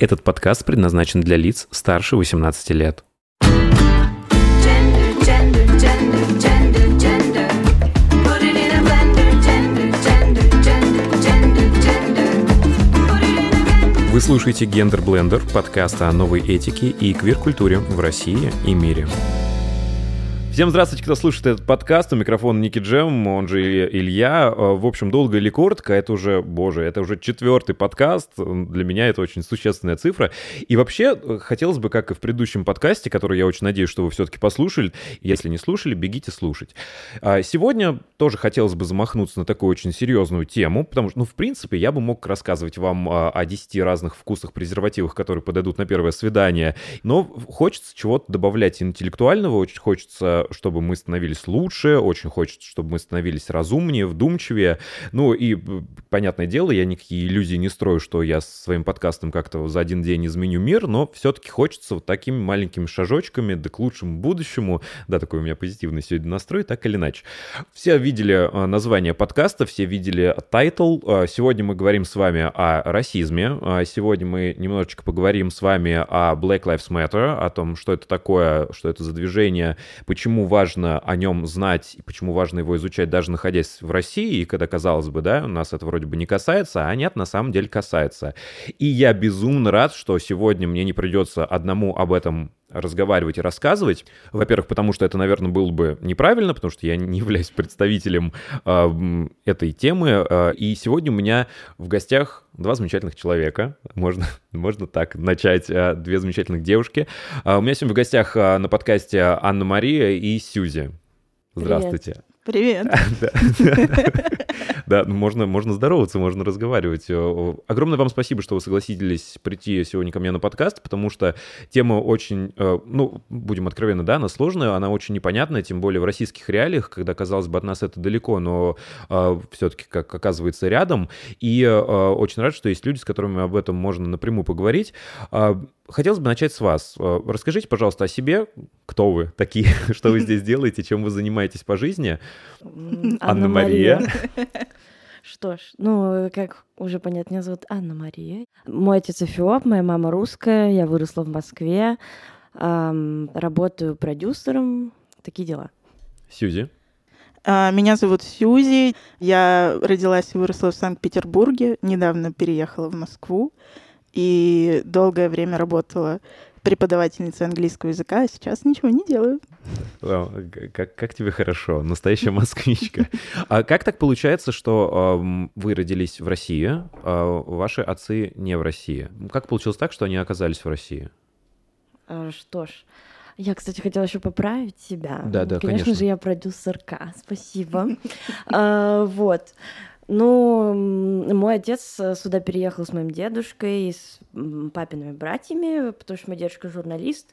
Этот подкаст предназначен для лиц старше 18 лет. Gender, gender, gender. Вы слушаете «Гендер Блендер» подкаст о новой этике и квир-культуре в России и мире. Всем здравствуйте, кто слушает этот подкаст. У микрофона Ники Джем, он же Илья. Э, В общем, долго или коротко, это уже, боже, это уже четвертый подкаст. Для меня это очень существенная цифра. И вообще, э, хотелось бы, как и в предыдущем подкасте, который я очень надеюсь, что вы все-таки послушали. Если не слушали, бегите слушать. А Сегодня тоже хотелось бы замахнуться на такую очень серьезную тему, потому что, ну, в принципе, я бы мог рассказывать вам а, о 10 разных вкусах презервативах, которые подойдут на первое свидание, но хочется чего-то добавлять интеллектуального, очень хочется, чтобы мы становились лучше, очень хочется, чтобы мы становились разумнее, вдумчивее. Ну и, э, понятное дело, я никакие иллюзии не строю, что я своим подкастом как-то за один день изменю мир, но все-таки хочется вот такими маленькими шажочками, да к лучшему будущему. Да, такой у меня позитивный сегодня настрой, так или иначе. Все видели э, название подкаста, все видели title. Э, Сегодня мы говорим с вами о расизме. Сегодня мы немножечко поговорим с вами о Black Lives Matter, о том, что это такое, что это за движение, почему важно о нем знать и почему важно его изучать, даже находясь в России, и когда, казалось бы, да, нас это вроде бы не касается, а нет, на самом деле касается. И я безумно рад, что сегодня мне не придется одному об этом разговаривать и рассказывать. Во-первых, потому что это, наверное, было бы неправильно, потому что я не являюсь представителем э, этой темы. Э, и сегодня у меня в гостях два замечательных человека. Можно, можно так начать. Э, Две замечательных девушки. Э, У меня сегодня в гостях э, на подкасте Анна-Мария и Сьюзи. Здравствуйте. Привет. Да, Да, ну, можно, можно здороваться, можно разговаривать. Э, Огромное вам спасибо, что вы согласились прийти сегодня ко мне на подкаст, потому что тема очень, э, ну, будем откровенны, да, она сложная, она очень непонятная, тем более в российских реалиях, когда, казалось бы, от нас это далеко, но все-таки, как оказывается, рядом. И э, очень рад, что есть люди, с которыми об этом можно напрямую поговорить. Хотелось бы начать с вас. Э, Расскажите, пожалуйста, о себе. Кто вы такие? Что вы здесь делаете? Чем вы занимаетесь по жизни? Анна-Мария. Что ж, ну, как уже понятно, меня зовут Анна-Мария. Мой отец эфиоп, моя мама русская, я выросла в Москве, ам, работаю продюсером, такие дела. Сьюзи. А, Меня зовут Сьюзи. Я родилась и выросла в Санкт-Петербурге. Недавно переехала в Москву. И долгое время работала преподавательницей английского языка, а сейчас ничего не делаю. Как, как тебе хорошо, настоящая москвичка. А как так получается, что ам, вы родились в России, а ваши отцы не в России? Как получилось так, что они оказались в России? А, Что ж, я, кстати, хотела еще поправить себя. Да, да, конечно. конечно. же, я продюсерка, спасибо. А, Вот. Ну, мой отец э, сюда переехал с моим дедушкой и с папиными братьями, потому что мой дедушка журналист.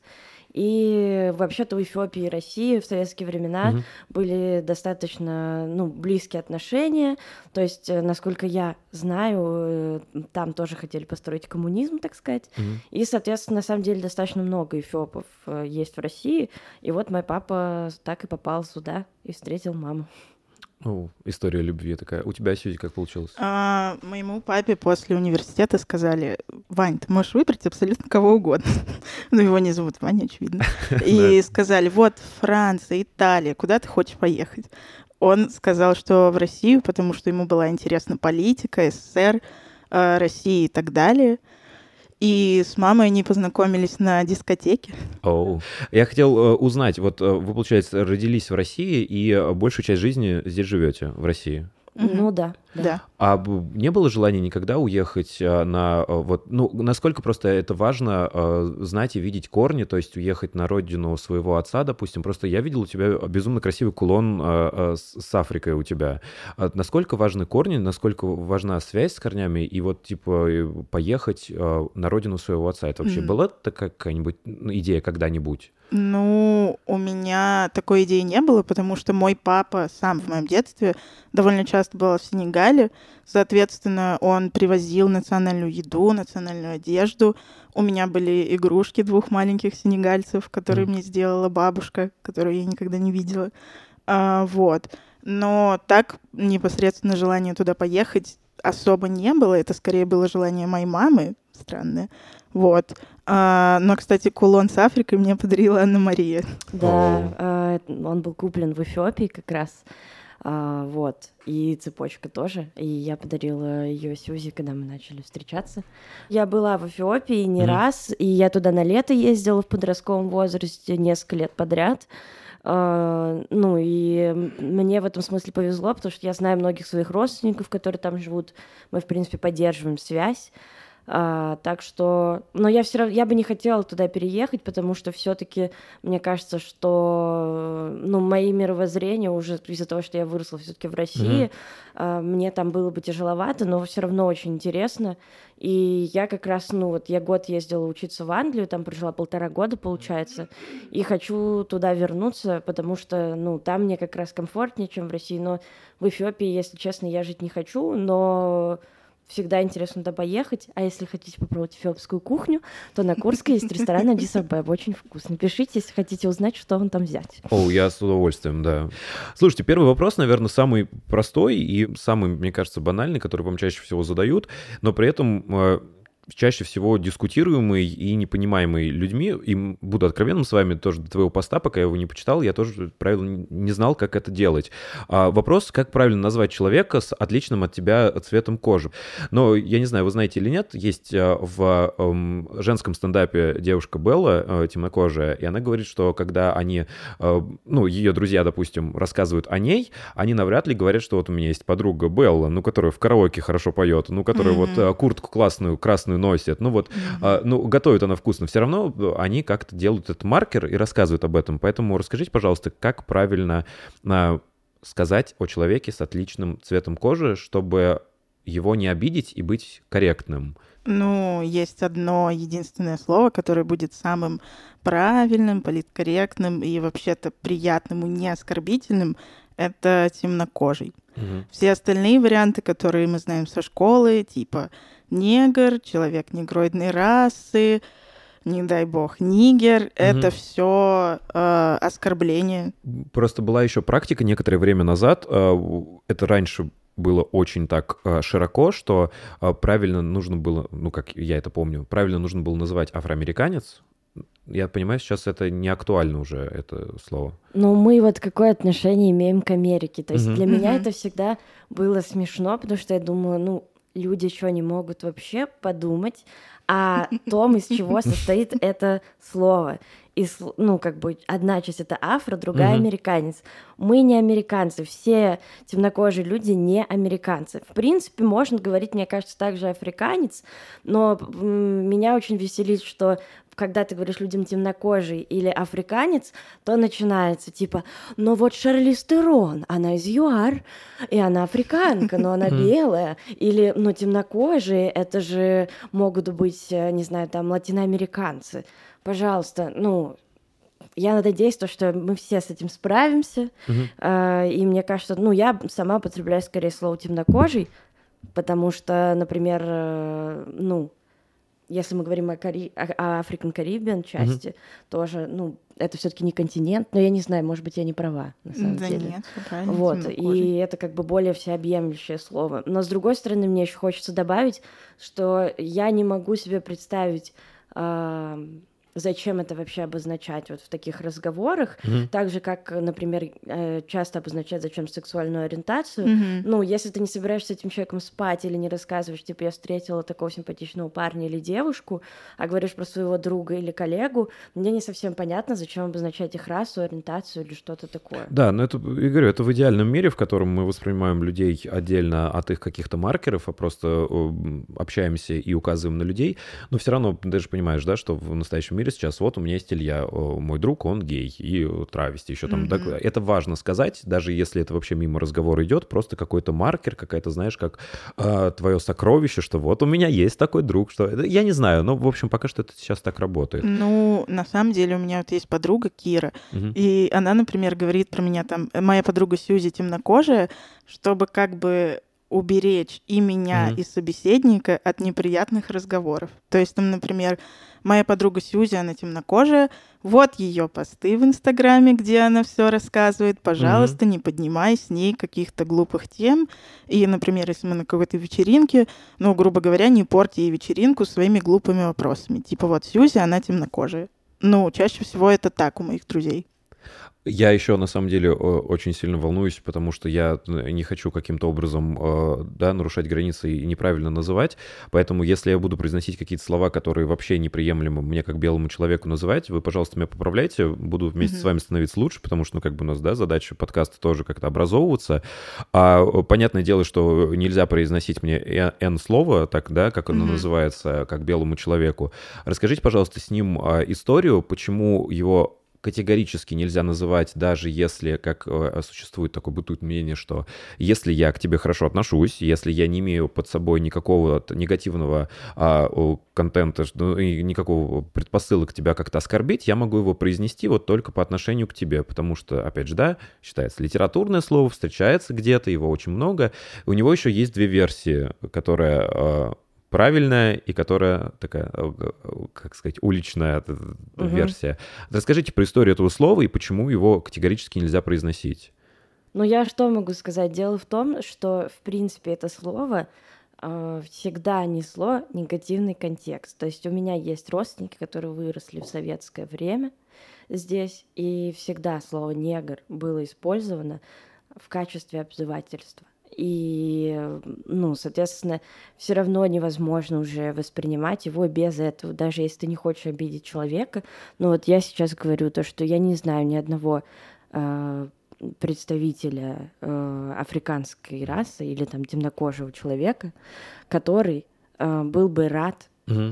И вообще-то в Эфиопии и России в советские времена Мгм. были достаточно ну, близкие отношения. То есть, э, насколько я знаю, э, там тоже хотели построить коммунизм, так сказать. Мгм. И, соответственно, на самом деле достаточно много эфиопов есть в России. И вот мой папа так и попал сюда и встретил маму. О, история любви такая. У тебя, Сьюзи, как получилось? А, Моему папе после университета сказали, Вань, ты можешь выбрать абсолютно кого угодно. Ну, его не зовут Ваня, очевидно. И сказали, вот Франция, Италия, куда ты хочешь поехать? Он сказал, что в Россию, потому что ему была интересна политика, СССР, э, России и так далее. И с мамой они познакомились на дискотеке. Оу. Я хотел э, узнать, вот э, вы, получается, родились в России и э, большую часть жизни здесь живете, в России. Ну да. Да. А не было желания никогда уехать э, на э, вот ну насколько просто это важно э, знать и видеть корни, то есть уехать на родину своего отца, допустим. Просто я видел у тебя безумно красивый кулон с Африкой у тебя. А Насколько важны корни, насколько важна связь с корнями и вот типа поехать на родину своего отца. Это вообще Мгм. была какая-нибудь идея когда-нибудь? Ну, у меня такой идеи не было, потому что мой папа сам в моем детстве довольно часто был в Сенегале. Соответственно, он привозил национальную еду, национальную одежду. У меня были игрушки двух маленьких сенегальцев, которые Мгм. мне сделала бабушка, которую я никогда не видела. А, вот. Но так непосредственно желание туда поехать особо не было. Это скорее было желание моей мамы странное. Вот. А, но, кстати, кулон с Африкой мне подарила Анна Мария. Да, э, он был куплен в Эфиопии как раз. А, вот. И цепочка тоже. И я подарила ее Сюзи, когда мы начали встречаться. Я была в Эфиопии не Мгм. раз, и я туда на лето ездила в подростковом возрасте несколько лет подряд. А, ну и мне в этом смысле повезло, потому что я знаю многих своих родственников, которые там живут. Мы, в принципе, поддерживаем связь. А, так что, но я все равно, я бы не хотела туда переехать, потому что все-таки мне кажется, что, ну, мои мировоззрения уже из-за того, что я выросла все-таки в России, а, мне там было бы тяжеловато, но все равно очень интересно. И я как раз, ну, вот я год ездила учиться в Англию, там прожила полтора года, получается, и хочу туда вернуться, потому что, ну, там мне как раз комфортнее, чем в России, но в Эфиопии, если честно, я жить не хочу, но всегда интересно туда поехать. А если хотите попробовать эфиопскую кухню, то на Курске есть ресторан Адисабеб. Очень вкусно. Пишите, если хотите узнать, что вам там взять. О, я с удовольствием, да. Слушайте, первый вопрос, наверное, самый простой и самый, мне кажется, банальный, который вам чаще всего задают, но при этом э, чаще всего дискутируемый и непонимаемый людьми. И буду откровенным с вами тоже до твоего поста, пока я его не почитал, я тоже правильно не- знал, как это делать. А вопрос, как правильно назвать человека с отличным от тебя цветом кожи. Но я не знаю, вы знаете или нет, есть э, в эм, женском стендапе девушка Белла, э, темнокожая, и она говорит, что когда они, э, ну, ее друзья, допустим, рассказывают о ней, они навряд ли говорят, что вот у меня есть подруга Белла, ну, которая в караоке хорошо поет, ну, которая вот э, куртку классную, красную носит, ну, вот, э, ну, готовит она вкусно. Все равно они как-то делают этот маркер и рассказывают об этом. Поэтому расскажите, пожалуйста, как правильно э, сказать о человеке с отличным цветом кожи, чтобы его не обидеть и быть корректным. Ну, есть одно единственное слово, которое будет самым правильным, политкорректным и вообще-то приятным и не оскорбительным. Это темнокожий. Все остальные варианты, которые мы знаем со школы, типа негр, человек негроидной расы, не дай бог, нигер, это все оскорбление. Просто была еще практика некоторое время назад. э, Это раньше было очень так э, широко, что э, правильно нужно было, ну, как я это помню, правильно нужно было называть афроамериканец. Я понимаю, сейчас это не актуально уже, это слово. Ну, мы вот какое отношение имеем к Америке? То есть Мгм. для меня Мгм. это всегда было смешно, потому что я думаю, ну, люди что, не могут вообще подумать о том, из чего состоит это слово. И, ну, как бы одна часть это афро, другая Мгм. американец. Мы не американцы, все темнокожие люди не американцы. В принципе, можно говорить, мне кажется, также африканец, но меня очень веселит, что когда ты говоришь людям темнокожий или африканец, то начинается типа, ну вот Шарлиз Терон, она из ЮАР, и она африканка, но она белая. Или, ну, темнокожие, это же могут быть, э, не знаю, там, латиноамериканцы. Пожалуйста, ну, я надеюсь, то, что мы все с этим справимся. Э, И мне кажется, ну, я сама употребляю скорее слово темнокожий, потому что, например, э, ну, если мы говорим о, Кари... о African Caribbean части, тоже, ну, это все-таки не континент, но я не знаю, может быть, я не права, на самом Да деле. нет, правильно, Вот, темнокожий. и это как бы более всеобъемлющее слово. Но с другой стороны, мне еще хочется добавить, что я не могу себе представить, а, зачем это вообще обозначать вот в таких разговорах, так же, как, например, э, часто обозначать зачем сексуальную ориентацию. Мгм. Ну, если ты не собираешься с этим человеком спать или не рассказываешь, типа, я встретила такого симпатичного парня или девушку, а говоришь про своего друга или коллегу, мне не совсем понятно, зачем обозначать их расу, ориентацию или что-то такое. Да, но это, я говорю, это в идеальном мире, в котором мы воспринимаем людей отдельно от их каких-то маркеров, а просто общаемся и указываем на людей. Но все равно ты же понимаешь, да, что в настоящем мире сейчас вот у меня есть Илья, мой друг, он гей, и травести еще там. Так, это важно сказать, даже если это вообще мимо разговора идет, просто какой-то маркер, какая-то, знаешь, как твое сокровище, что вот у меня есть такой друг, что я не знаю, но в общем пока что это сейчас так работает. Ну, на самом деле у меня вот есть подруга Кира, Мгм. и она, например, говорит про меня там, э, моя подруга Сьюзи темнокожая, чтобы как бы уберечь и меня, Мгм. и собеседника от неприятных разговоров. То есть, там, например, моя подруга Сьюзи, она темнокожая, вот ее посты в Инстаграме, где она все рассказывает. Пожалуйста, не поднимай с ней каких-то глупых тем. И, например, если мы на какой-то вечеринке, ну, грубо говоря, не порти ей вечеринку своими глупыми вопросами. Типа вот Сьюзи, она темнокожая. Ну, чаще всего это так у моих друзей. Я еще на самом деле очень сильно волнуюсь, потому что я э, не хочу каким-то образом э, да, нарушать границы и неправильно называть. Поэтому, если я буду произносить какие-то слова, которые вообще неприемлемы мне как белому человеку называть, вы, пожалуйста, меня поправляйте. Буду вместе Мгм. с вами становиться лучше, потому что, ну, как бы у нас, да, задача подкаста тоже как-то образовываться. А э, понятное дело, что нельзя произносить мне э- N слово, так, да, как оно Мгм. называется, как белому человеку. Расскажите, пожалуйста, с ним а, историю, почему его категорически нельзя называть, даже если, как э, существует такое бытует мнение, что если я к тебе хорошо отношусь, если я не имею под собой никакого негативного а, контента, ну, и никакого предпосылок тебя как-то оскорбить, я могу его произнести вот только по отношению к тебе, потому что, опять же, да, считается литературное слово, встречается где-то, его очень много. У него еще есть две версии, которая э, правильная и которая такая, э, как сказать, уличная Мгм. версия. Расскажите про историю этого слова и почему его категорически нельзя произносить. Ну, я что могу сказать? Дело в том, что, в принципе, это слово э, всегда несло негативный контекст. То есть у меня есть родственники, которые выросли в советское время здесь, и всегда слово «негр» было использовано в качестве обзывательства. И, э, ну, соответственно, все равно невозможно уже воспринимать его без этого, даже если ты не хочешь обидеть человека. Но вот я сейчас говорю то, что я не знаю ни одного э, представителя э, африканской расы или там темнокожего человека, который э, был бы рад,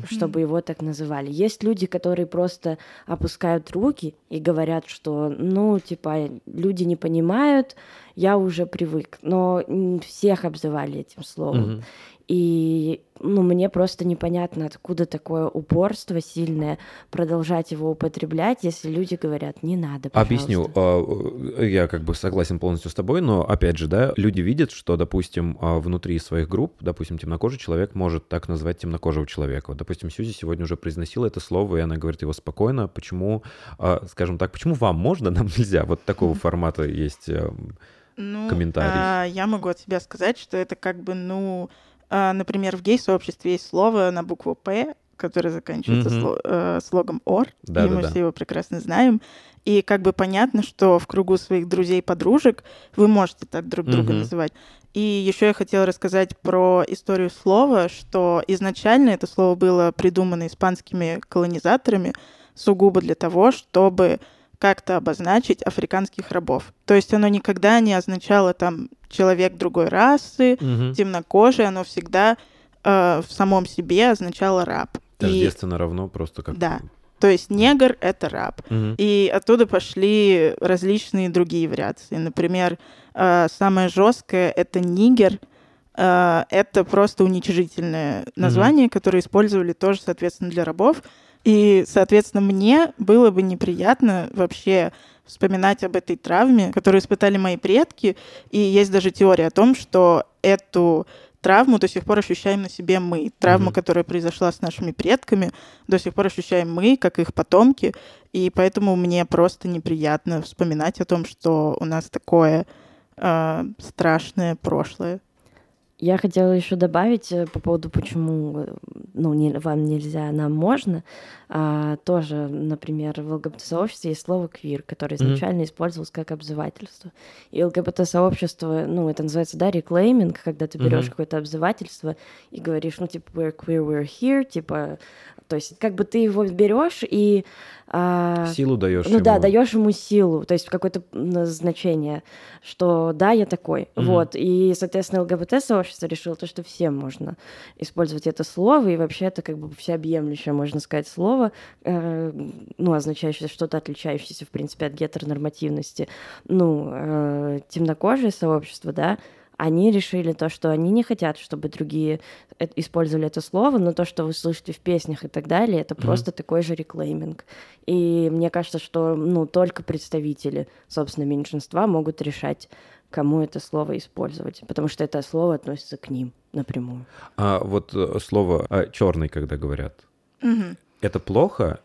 чтобы его так называли. Есть люди, которые просто опускают руки и говорят, что, ну, типа, люди не понимают, я уже привык. Но всех обзывали этим словом. Мгм. И ну, мне просто непонятно, откуда такое упорство сильное продолжать его употреблять, если люди говорят, не надо, пожалуйста. Объясню. А, э, Я как бы согласен полностью с тобой, но опять же, да, люди видят, что, допустим, а, внутри своих групп, допустим, темнокожий человек может так назвать темнокожего человека. Вот, допустим, Сьюзи сегодня уже произносила это слово, и она говорит его спокойно. Почему, а, скажем так, почему вам можно, нам нельзя? Вот такого формата есть. эм, Ну, Комментарий. а, я могу от себя сказать, что это как бы, ну, например, в гей-сообществе есть слово на букву «П», которое заканчивается сло- э, слогом «ор», и мы Да-да-да. все его прекрасно знаем. И как бы понятно, что в кругу своих друзей-подружек вы можете так друг друга Мгм. называть. И еще я хотела рассказать про историю слова, что изначально это слово было придумано испанскими колонизаторами сугубо для того, чтобы как-то обозначить африканских рабов. То есть оно никогда не означало там человек другой расы, мгм. темнокожий, оно всегда э, в самом себе означало раб. И, Тождественно равно просто как... Да. то есть негр — это раб. Мгм. И оттуда пошли различные другие вариации. Например, э, самое жесткое это нигер. Э, Это просто уничижительное название, которое использовали тоже, соответственно, для рабов. И, соответственно, мне было бы неприятно вообще вспоминать об этой травме, которую испытали мои предки. И есть даже теория о том, что эту травму до сих пор ощущаем на себе мы. Травму, Мгм. которая произошла с нашими предками, до сих пор ощущаем мы, как их потомки. И поэтому мне просто неприятно вспоминать о том, что у нас такое э, страшное прошлое. Я хотела еще добавить э, по поводу, почему э, ну, не- вам нельзя, нам можно. А, тоже, например, в ЛГБТ-сообществе есть слово «квир», которое изначально использовалось как обзывательство. И ЛГБТ-сообщество, ну, это называется, да, реклейминг, когда ты берешь Мгм. какое-то обзывательство и говоришь, ну, типа, we're queer, we're here, типа, то есть как бы ты его берешь и... а, Силу даешь ну да, ему. даешь ему силу, то есть какое-то значение, что да, я такой. Мгм. Вот. И, соответственно, ЛГБТ-сообщество решило то, что всем можно использовать это слово, и вообще это как бы всеобъемлющее, можно сказать, слово, э, ну, означающее что-то отличающееся, в принципе, от гетеронормативности. Ну, э, темнокожие сообщество, да, они решили то, что они не хотят, чтобы другие э- использовали это слово, но то, что вы слышите в песнях и так далее, это Мгм. просто такой же реклейминг. И мне кажется, что ну, только представители, собственно, меньшинства могут решать, кому это слово использовать, потому что это слово относится к ним напрямую. А вот э, слово черный, когда говорят, Мгм. это плохо?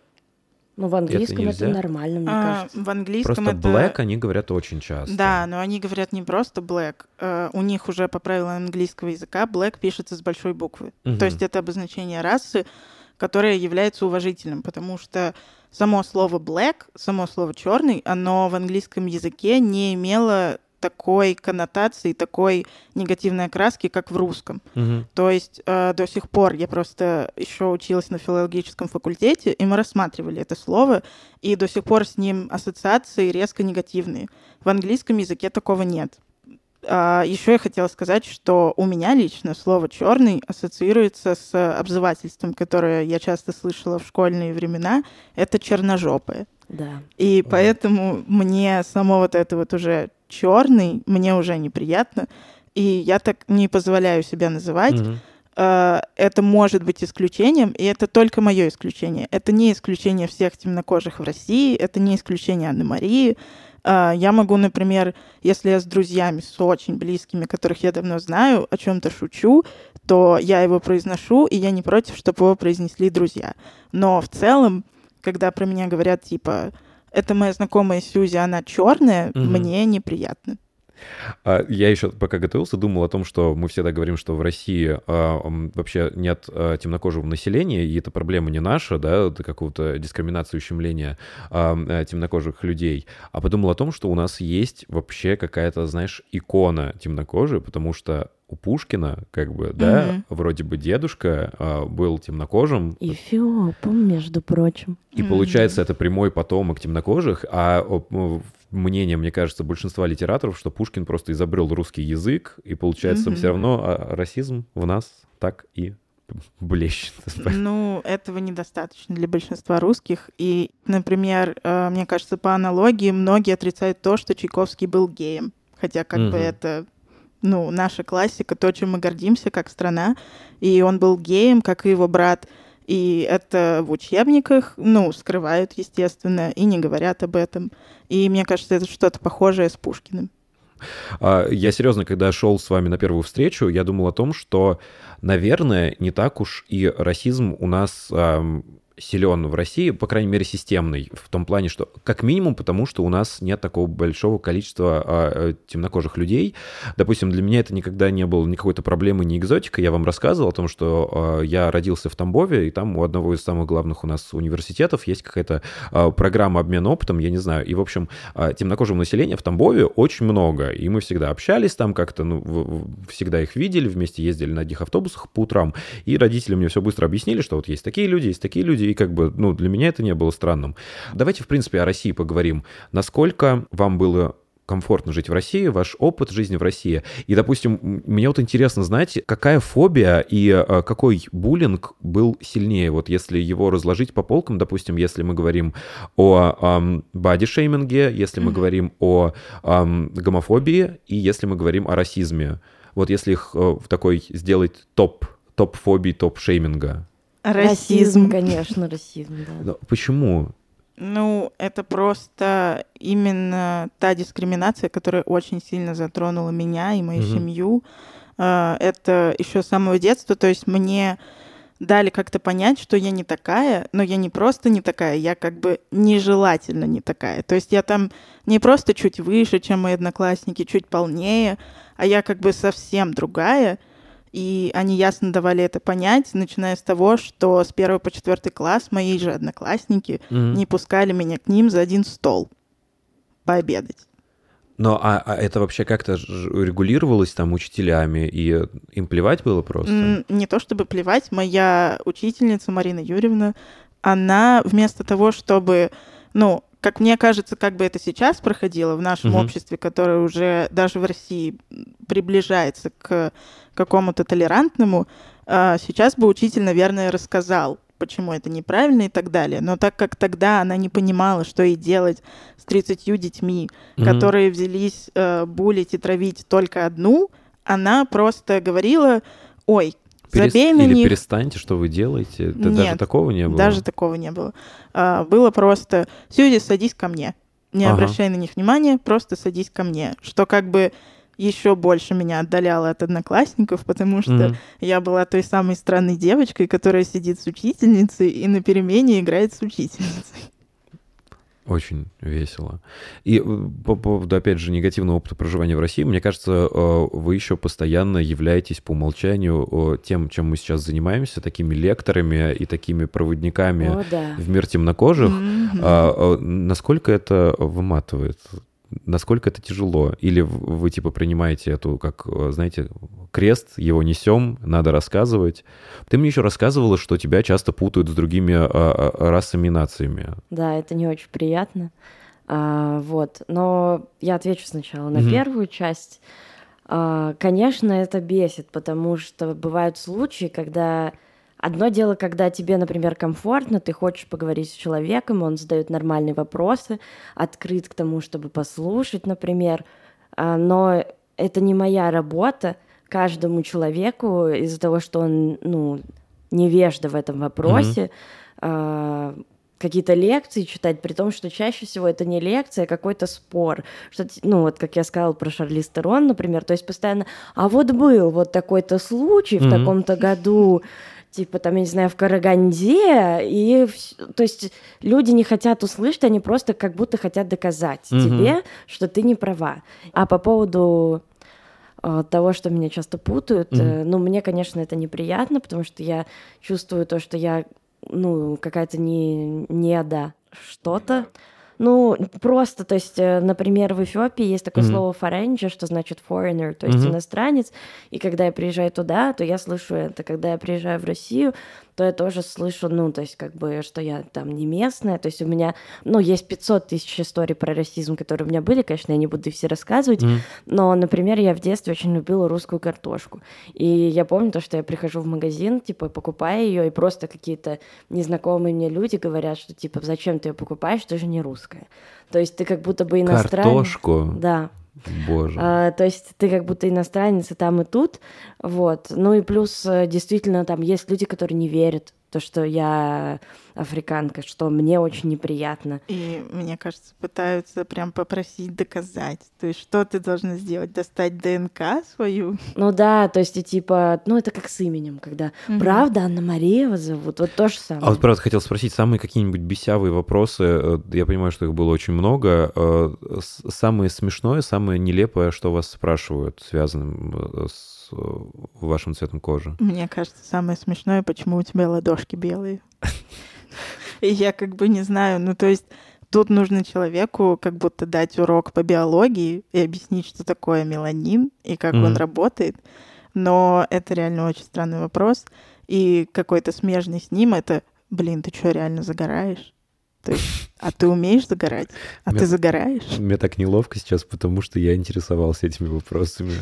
Ну, в английском это, нельзя? нормально, мне А, кажется. в английском Просто это... black они говорят очень часто. Да, но они говорят не просто black. э, у них уже по правилам английского языка black пишется с большой буквы. Мгм. То есть это обозначение расы, которое является уважительным, потому что само слово black, само слово черный, оно в английском языке не имело такой коннотации, такой негативной окраски, как в русском. Мгм. То есть э, до сих пор я просто еще училась на филологическом факультете, и мы рассматривали это слово, и до сих пор с ним ассоциации резко негативные. В английском языке такого нет. Еще я хотела сказать, что у меня лично слово черный ассоциируется с обзывательством, которое я часто слышала в школьные времена. Это черножопые. Да. И поэтому мне само вот это вот уже черный, мне уже неприятно. И я так не позволяю себя называть. Э, Это может быть исключением, и это только мое исключение. Это не исключение всех темнокожих в России, это не исключение Анны Марии. Э, Я могу, например, если я с друзьями, с очень близкими, которых я давно знаю, о чем-то шучу, то я его произношу, и я не против, чтобы его произнесли друзья. Но в целом, когда про меня говорят, типа, это моя знакомая Сьюзи, она черная, Мгм. мне неприятно. А, Я еще пока готовился, думал о том, что мы всегда говорим, что в России а, вообще нет а, темнокожего населения, и эта проблема не наша, да, это какого-то дискриминации, ущемления темнокожих людей. А подумал о том, что у нас есть вообще какая-то, знаешь, икона темнокожей, потому что у Пушкина, как бы, да, Мгм. вроде бы дедушка а, был темнокожим, Эфиопом, между прочим. и получается, это прямой потомок темнокожих, а мнение, мне кажется, большинства литераторов, что Пушкин просто изобрел русский язык, и получается, Мгм. все равно а, расизм в нас так и блещет. Ну, этого недостаточно для большинства русских. И, например, э, мне кажется, по аналогии многие отрицают то, что Чайковский был геем. Хотя как Мгм. бы это, ну, наша классика, то, чем мы гордимся как страна. И он был геем, как и его брат. И это в учебниках, ну, скрывают, естественно, и не говорят об этом. И мне кажется, это что-то похожее с Пушкиным. А, Я серьезно, когда шел с вами на первую встречу, я думал о том, что, наверное, не так уж и расизм у нас силен в России, по крайней мере, системный, в том плане, что как минимум потому, что у нас нет такого большого количества а, э, темнокожих людей. Допустим, для меня это никогда не было ни какой-то проблемы, ни экзотика. Я вам рассказывал о том, что а, я родился в Тамбове, и там у одного из самых главных у нас университетов есть какая-то а, программа обмена опытом, я не знаю. И, в общем, а, темнокожего населения в Тамбове очень много, и мы всегда общались там как-то, ну, в- в- всегда их видели, вместе ездили на одних автобусах по утрам, и родители мне все быстро объяснили, что вот есть такие люди, есть такие люди, и как бы, ну, для меня это не было странным. Давайте, в принципе, о России поговорим. Насколько вам было комфортно жить в России, ваш опыт жизни в России. И, допустим, мне вот интересно знать, какая фобия и э, какой буллинг был сильнее, вот если его разложить по полкам, допустим, если мы говорим о ам, бади-шейминге, если мы Мгм. говорим о ам, гомофобии и если мы говорим о расизме. Вот если их э, в такой сделать топ, топ фобий, топ шейминга. Расизм. конечно, расизм, да. Но Почему? Ну, это просто именно та дискриминация, которая очень сильно затронула меня и мою Мгм. семью. А, Это еще с самого детства. То есть мне дали как-то понять, что я не такая, но я не просто не такая, я как бы нежелательно не такая. То есть я там не просто чуть выше, чем мои одноклассники, чуть полнее, а я как бы совсем другая. И они ясно давали это понять, начиная с того, что с первого по четвертый класс мои же одноклассники Мгм. не пускали меня к ним за один стол пообедать. Но а, а это вообще как-то регулировалось там учителями, и им плевать было просто? Не то чтобы плевать, моя учительница Марина Юрьевна, она вместо того, чтобы, ну, как мне кажется, как бы это сейчас проходило в нашем Мгм. обществе, которое уже даже в России приближается к какому-то толерантному, а, сейчас бы учитель, наверное, рассказал, почему это неправильно и так далее. Но так как тогда она не понимала, что ей делать с 30 детьми, Мгм. которые взялись э, булить и травить только одну, она просто говорила, ой, Перес- забей на Или них. перестаньте, что вы делаете. Это даже Нет, такого не было. Даже такого не было. А, было просто, Сьюзи, садись ко мне. Не Ага. обращай на них внимания, просто садись ко мне. Что как бы еще больше меня отдаляло от одноклассников, потому что Мгм. я была той самой странной девочкой, которая сидит с учительницей и на перемене играет с учительницей. Очень весело. И э, по поводу, опять же, негативного опыта проживания в России, мне кажется, э, вы еще постоянно являетесь по умолчанию э, тем, чем мы сейчас занимаемся, такими лекторами и такими проводниками О, да. в мир темнокожих. А, насколько это выматывает? Насколько это тяжело? Или вы типа принимаете эту, как, э, знаете, крест, его несем, надо рассказывать? Ты мне еще рассказывала, что тебя часто путают с другими а, а, расами и нациями. Да, это не очень приятно. А, вот. Но я отвечу сначала на Мгм. первую часть. А, конечно, это бесит, потому что бывают случаи, когда одно дело, когда тебе, например, комфортно, ты хочешь поговорить с человеком, он задает нормальные вопросы, открыт к тому, чтобы послушать, например. А, но это не моя работа каждому человеку из-за того, что он, ну, невежда в этом вопросе, а, какие-то лекции читать, при том, что чаще всего это не лекция, а какой-то спор. Что, ну, вот как я сказала про Шарли Стерон, например, то есть постоянно, а вот был вот такой-то случай в Мгм. таком-то году, типа там, я не знаю, в Караганде, и, то есть люди не хотят услышать, они просто как будто хотят доказать Мгм. тебе, что ты не права. А по поводу э, того, что меня часто путают, э, ну, мне, конечно, это неприятно, потому что я чувствую то, что я, ну, какая-то не, не да что-то. Ну, просто, то есть, э, например, в Эфиопии есть такое Мгм. слово foreigner, что значит foreigner, то есть Мгм. иностранец. И когда я приезжаю туда, то я слышу это. Когда я приезжаю в Россию, то я тоже слышу, ну, то есть, как бы, что я там не местная. То есть у меня, ну, есть 500 тысяч историй про расизм, которые у меня были. Конечно, я не буду их все рассказывать. Мгм. Но, например, я в детстве очень любила русскую картошку. И я помню то, что я прихожу в магазин, типа, покупаю ее, и просто какие-то незнакомые мне люди говорят, что, типа, зачем ты ее покупаешь, ты же не русская. То есть ты как будто бы иностранец. Картошку? Да. Боже. А, то есть ты как будто иностранец и там, и тут. Вот. Ну и плюс, э, действительно, там есть люди, которые не верят, то, что я африканка, что мне очень неприятно. И, мне кажется, пытаются прям попросить доказать. То есть, что ты должна сделать? Достать ДНК свою? Ну да, то есть и типа, ну это как с именем, когда Мгм. правда Анна Мария вас зовут, вот то же самое. А вот, правда, хотел спросить, самые какие-нибудь бесявые вопросы, э, я понимаю, что их было очень много, э, самое смешное, самое нелепое, что вас спрашивают, связанным э, с вашим цветом кожи? Мне кажется, самое смешное, почему у тебя ладошки белые. И я как бы не знаю, ну то есть тут нужно человеку как будто дать урок по биологии и объяснить, что такое меланин и как он работает. Но это реально очень странный вопрос. И какой-то смежный с ним это, блин, ты что, реально загораешь? То есть, а ты умеешь загорать? А Меня- ты загораешь? Мне так неловко сейчас, потому что я интересовался этими вопросами.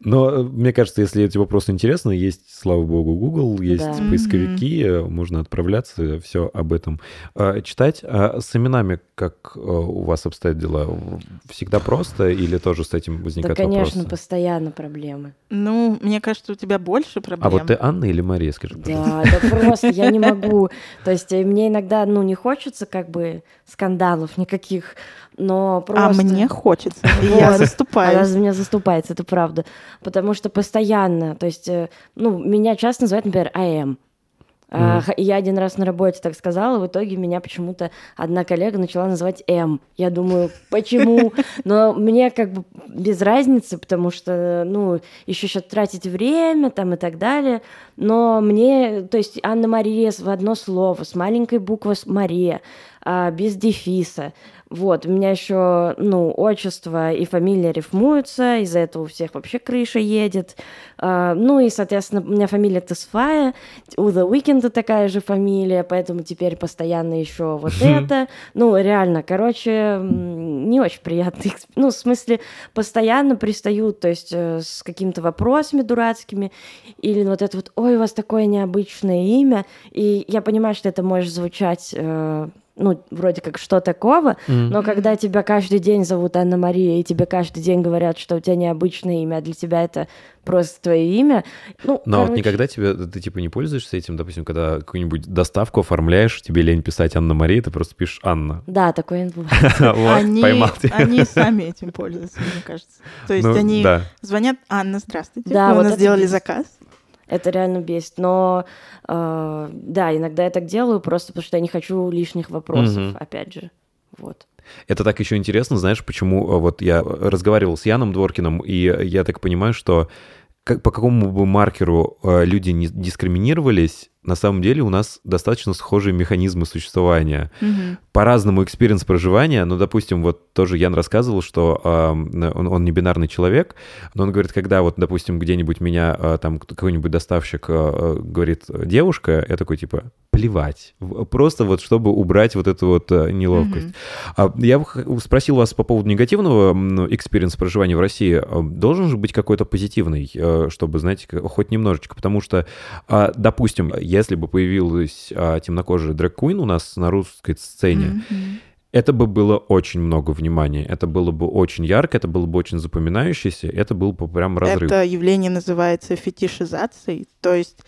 Но э, мне кажется, если эти вопросы интересны, есть, слава богу, Google, есть Да. поисковики, э, можно отправляться, все об этом э, читать. А с именами как э, у вас обстоят дела? Всегда просто или тоже с этим Да, возникают конечно, вопросы? постоянно проблемы. Ну, мне кажется, у тебя больше А проблем. вот ты Анна или Мария, скажи, пожалуйста? Да, да просто я не могу. То есть мне иногда, ну, не хочется как бы скандалов никаких, но просто... А мне хочется. И я Вот. заступаюсь. Она за меня заступается, это правда. Потому что постоянно, то есть, э, ну, меня часто называют, например, АМ. А, Мгм. х- Я один раз на работе так сказала, в итоге меня почему-то одна коллега начала называть М. Я думаю, почему? Но мне как бы без разницы, потому что, ну, еще сейчас тратить время там и так далее. Но мне, то есть Анна Мария в одно слово, с маленькой буквы с Мария, а, без дефиса. Вот, у меня еще, ну, отчество и фамилия рифмуются, из-за этого у всех вообще крыша едет. А, ну и, соответственно, у меня фамилия Тесфая, у The Weeknd такая же фамилия, поэтому теперь постоянно еще вот это. Ну, реально, короче, не очень приятный. Ну, в смысле, постоянно пристают, то есть э, с какими-то вопросами дурацкими, или вот это вот, ой, у вас такое необычное имя, и я понимаю, что это может звучать э, ну, вроде как, что такого, Мгм. но когда тебя каждый день зовут Анна-Мария, и тебе каждый день говорят, что у тебя необычное имя, а для тебя это просто твое имя, ну, Но вот короче, никогда тебе, ты типа не пользуешься этим, допустим, когда какую-нибудь доставку оформляешь, тебе лень писать Анна Мария, ты просто пишешь Анна. Да, такое бывает. Вот, они, сами этим пользуются, мне кажется. То есть Ну, они звонят, Анна, здравствуйте, Да, вы вот у нас сделали заказ. Это реально бесит. Но э, да, иногда я так делаю, просто потому что я не хочу лишних вопросов, Мгм. опять же. Вот. Это так еще интересно, знаешь, почему э, вот я разговаривал с Яном Дворкиным, и я так понимаю, что как, по какому бы маркеру э, люди не дискриминировались, на самом деле у нас достаточно схожие механизмы существования. По-разному experience проживания, ну, допустим, вот тоже Ян рассказывал, что эм, он, он не бинарный человек, но он говорит, когда вот, допустим, где-нибудь меня э, там какой-нибудь доставщик э, э, говорит девушка, я такой типа плевать, просто вот чтобы убрать вот эту вот э, неловкость. А Я спросил вас по поводу негативного experience а проживания в России. Должен же быть какой-то позитивный, э, чтобы, знаете, хоть немножечко. Потому что, допустим, если бы появилась а, темнокожая дрэк-куин у нас на русской сцене, это бы было очень много внимания. Это было бы очень ярко, это было бы очень запоминающееся, это был бы прям разрыв. Это явление называется фетишизацией. То есть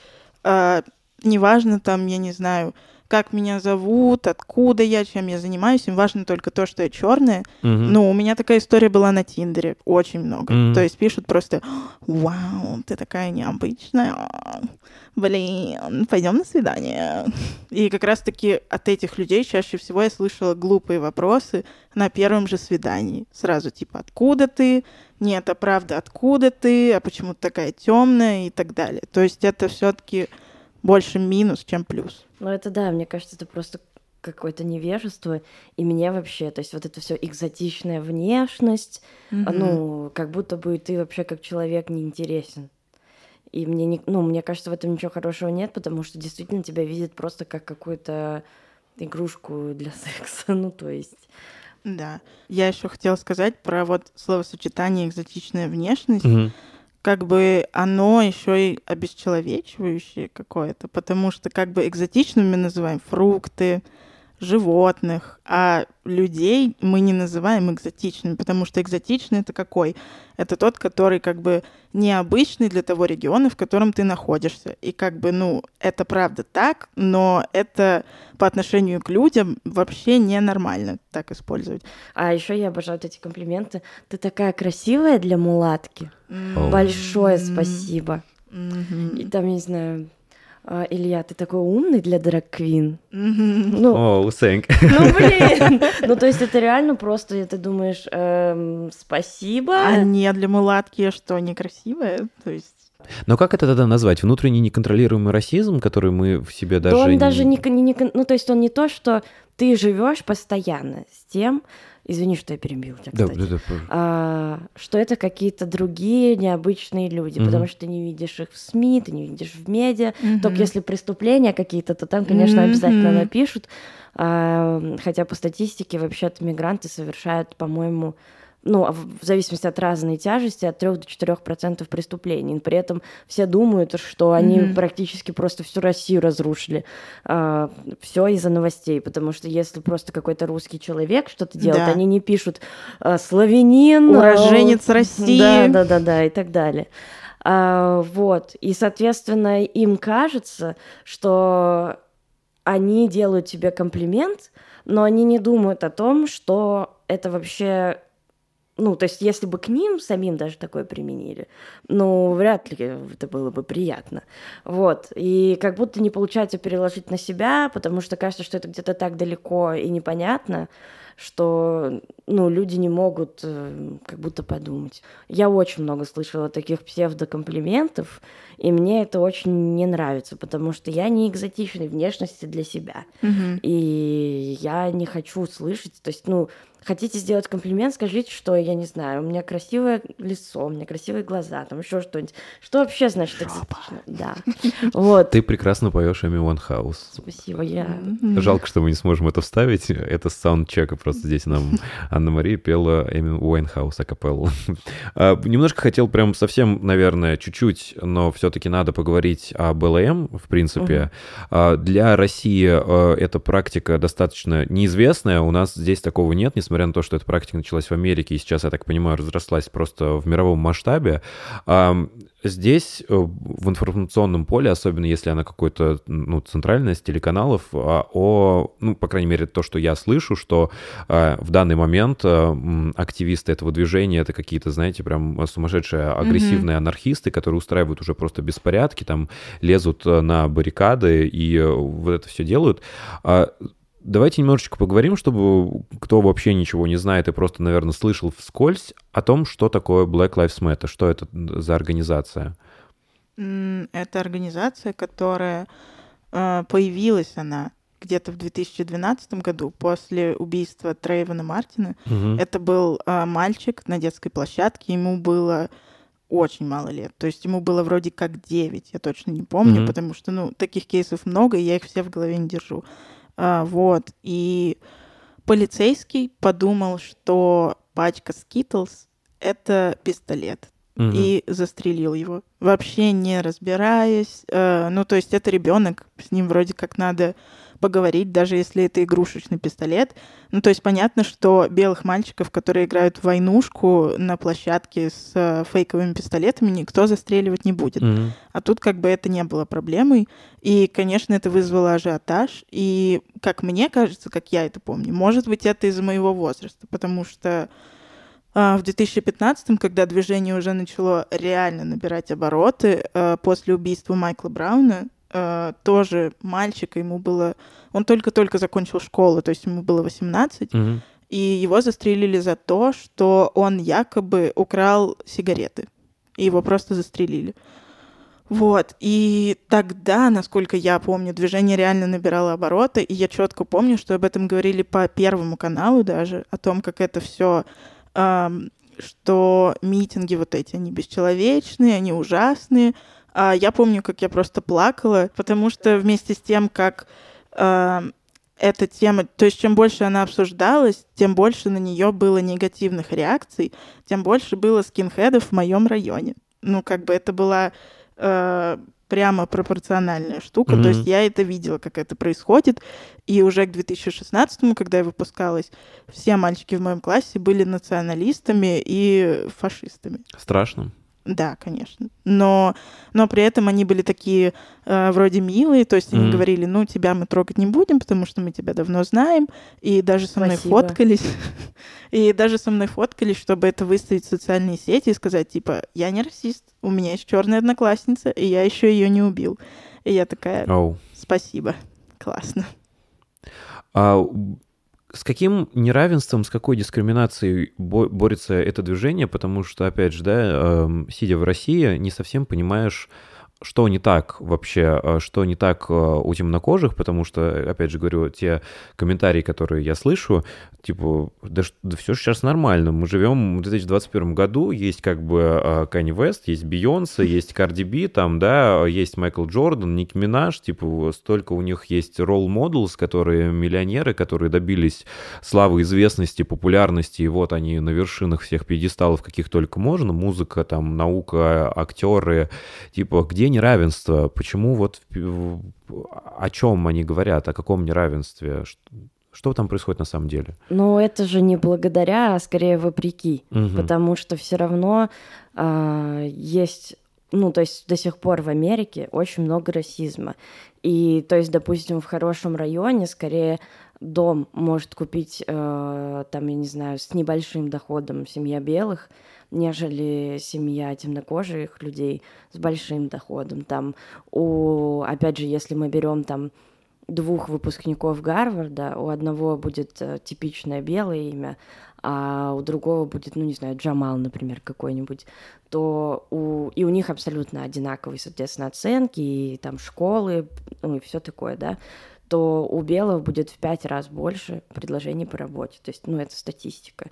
э, неважно там, я не знаю, как меня зовут, откуда я, чем я занимаюсь, им важно только то, что я черная. Мгм. Ну, у меня такая история была на Тиндере, очень много. Мгм. То есть пишут просто, вау, ты такая необычная, блин, пойдем на свидание. И как раз-таки от этих людей чаще всего я слышала глупые вопросы на первом же свидании. Сразу типа, откуда ты? Нет, а правда, откуда ты? А почему ты такая темная? И так далее. То есть это все-таки больше минус, чем плюс. Ну, это да, мне кажется, это просто какое-то невежество. И мне вообще, то есть вот это все экзотичная внешность, а, ну, как будто бы ты вообще как человек не интересен. И мне, не, ну, мне кажется, в этом ничего хорошего нет, потому что действительно тебя видят просто как какую-то игрушку для секса. Ну, то есть... Да. Я еще хотела сказать про вот словосочетание экзотичная внешность. Мгм. Как бы оно еще и обесчеловечивающее какое-то, потому что как бы экзотичными называем фрукты, животных, а людей мы не называем экзотичными, потому что экзотичный это какой? Это тот, который как бы необычный для того региона, в котором ты находишься. И как бы, ну, это правда так, но это по отношению к людям вообще ненормально так использовать. А еще я обожаю эти комплименты. Ты такая красивая для мулатки. О. Большое спасибо. Мгм. И там, не знаю, Илья, ты такой умный для драг-квин. Мгм. Ну, О, thank. ну, блин. Ну, то есть это реально просто, ты думаешь, эм, спасибо. А не для мулатки что, некрасивая? То есть... Но как это тогда назвать? Внутренний неконтролируемый расизм, который мы в себе Да даже... он даже не, не, кон- ну, то есть он не то, что ты живешь постоянно с тем, извини, что я перебил тебя, Да, кстати, да, да, а, что это какие-то другие необычные люди, Мгм. потому что ты не видишь их в СМИ, ты не видишь в медиа, Мгм. Только если преступления какие-то, то там, конечно, обязательно Мгм. напишут. А, хотя по статистике вообще-то мигранты совершают, по-моему, ну, а в зависимости от разной тяжести, от 3 до 4 процентов преступлений. При этом все думают, что они Мгм. практически просто всю Россию разрушили. все из-за новостей, потому что если просто какой-то русский человек что-то делает, Да. они не пишут а, славянин, Уроженец а, России. Да, да, да, да, и так далее. А, вот. И, соответственно, им кажется, что они делают тебе комплимент, но они не думают о том, что это вообще... Ну, то есть, если бы к ним самим даже такое применили, ну, вряд ли это было бы приятно. Вот. И как будто не получается переложить на себя, потому что кажется, что это где-то так далеко и непонятно, что, ну, люди не могут э, как будто подумать. Я очень много слышала таких псевдокомплиментов, и мне это очень не нравится, потому что я не экзотичной внешности для себя. Мгм. И я не хочу слышать, то есть, ну, хотите сделать комплимент, скажите, что, я не знаю, у меня красивое лицо, у меня красивые глаза, там еще что-нибудь. Что вообще значит экзотично? Да. Вот. Ты прекрасно поешь Эми One House. Спасибо, я... Жалко, что мы не сможем это вставить. Это с саундчека просто здесь нам Анна-Мария пела Эми Уайнхаус акапеллу. А, Немножко хотел прям совсем, наверное, чуть-чуть, но все-таки надо поговорить об ЛМ, в принципе. А, Для России э, эта практика достаточно неизвестная, у нас здесь такого нет, несмотря на то, что эта практика началась в Америке и сейчас, я так понимаю, разрослась просто в мировом масштабе. Здесь, э, в информационном поле, особенно если она какой-то, ну, центральная с телеканалов, а, о, ну, по крайней мере, то, что я слышу, что э, в данный момент э, активисты этого движения это какие-то, знаете, прям сумасшедшие агрессивные анархисты, которые устраивают уже просто беспорядки, там лезут на баррикады и вот это все делают. А, Давайте немножечко поговорим, чтобы кто вообще ничего не знает и просто, наверное, слышал вскользь о том, что такое Black Lives Matter, что это за организация. Это организация, которая э, появилась она где-то в 2012 году после убийства Трейвена Мартина. Мгм. Это был э, мальчик на детской площадке, ему было очень мало лет. То есть ему было вроде как 9, я точно не помню, Мгм. потому что, ну, таких кейсов много, и я их все в голове не держу. А, вот. И полицейский подумал, что пачка Skittles — это пистолет Мгм. и застрелил его, вообще не разбираясь. Э, ну, то есть это ребенок, с ним вроде как надо поговорить, даже если это игрушечный пистолет. Ну, то есть понятно, что белых мальчиков, которые играют в войнушку на площадке с э, фейковыми пистолетами, никто застреливать не будет. Мгм. А тут как бы это не было проблемой. И, конечно, это вызвало ажиотаж. И, как мне кажется, как я это помню, может быть, это из-за моего возраста, потому что в 2015, когда движение уже начало реально набирать обороты, а, после убийства Майкла Брауна, а, тоже мальчика, ему было... Он только-только закончил школу, то есть ему было 18, Мгм. и его застрелили за то, что он якобы украл сигареты. И его просто застрелили. Вот. И тогда, насколько я помню, движение реально набирало обороты, и я четко помню, что об этом говорили по Первому каналу даже, о том, как это все, что митинги вот эти, они бесчеловечные, они ужасные. А я помню, как я просто плакала, потому что вместе с тем, как эта тема, то есть чем больше она обсуждалась, тем больше на нее было негативных реакций, тем больше было скинхедов в моем районе. Ну, как бы это была э, прямо пропорциональная штука. Мгм. То есть я это видела, как это происходит. И уже к 2016, когда я выпускалась, все мальчики в моем классе были националистами и фашистами. Страшно. Да, конечно. Но, но при этом они были такие э, вроде милые, то есть они Мгм. говорили, ну, тебя мы трогать не будем, потому что мы тебя давно знаем, и даже со мной Спасибо. фоткались, и даже со мной фоткались, чтобы это выставить в социальные сети и сказать, типа, я не расист, у меня есть черная одноклассница, и я еще ее не убил. И я такая, Оу. спасибо, классно. А с каким неравенством, с какой дискриминацией бо- борется это движение? Потому что, опять же, да, эм, сидя в России, не совсем понимаешь, что не так вообще, э, что не так э, у темнокожих, потому что, опять же говорю, те комментарии, которые я слышу, типа, да, все сейчас нормально, мы живем в 2021 году, есть как бы э, Kanye West, есть Бейонсе, есть Cardi B, там, да, есть Майкл Джордан, Ник Минаж, типа, столько у них есть role models, которые миллионеры, которые добились славы, известности, популярности, и вот они на вершинах всех пьедесталов, каких только можно, музыка, там, наука, актеры, типа, где неравенство? Почему вот о чем они говорят, о каком неравенстве? Что там происходит на самом деле? Но это же не благодаря, а скорее вопреки. Мгм. Потому что все равно а, есть, ну, то есть до сих пор в Америке очень много расизма. И, то есть, допустим, в хорошем районе скорее дом может купить, э, там, я не знаю, с небольшим доходом семья белых, нежели семья темнокожих людей с большим доходом. Там, у, опять же, если мы берем там двух выпускников Гарварда, у одного будет э, типичное белое имя, а у другого будет, ну, не знаю, Джамал, например, какой-нибудь, то у... и у них абсолютно одинаковые, соответственно, оценки, и там школы, ну, и все такое, да, то у белого будет в пять раз больше предложений по работе. То есть, ну, это статистика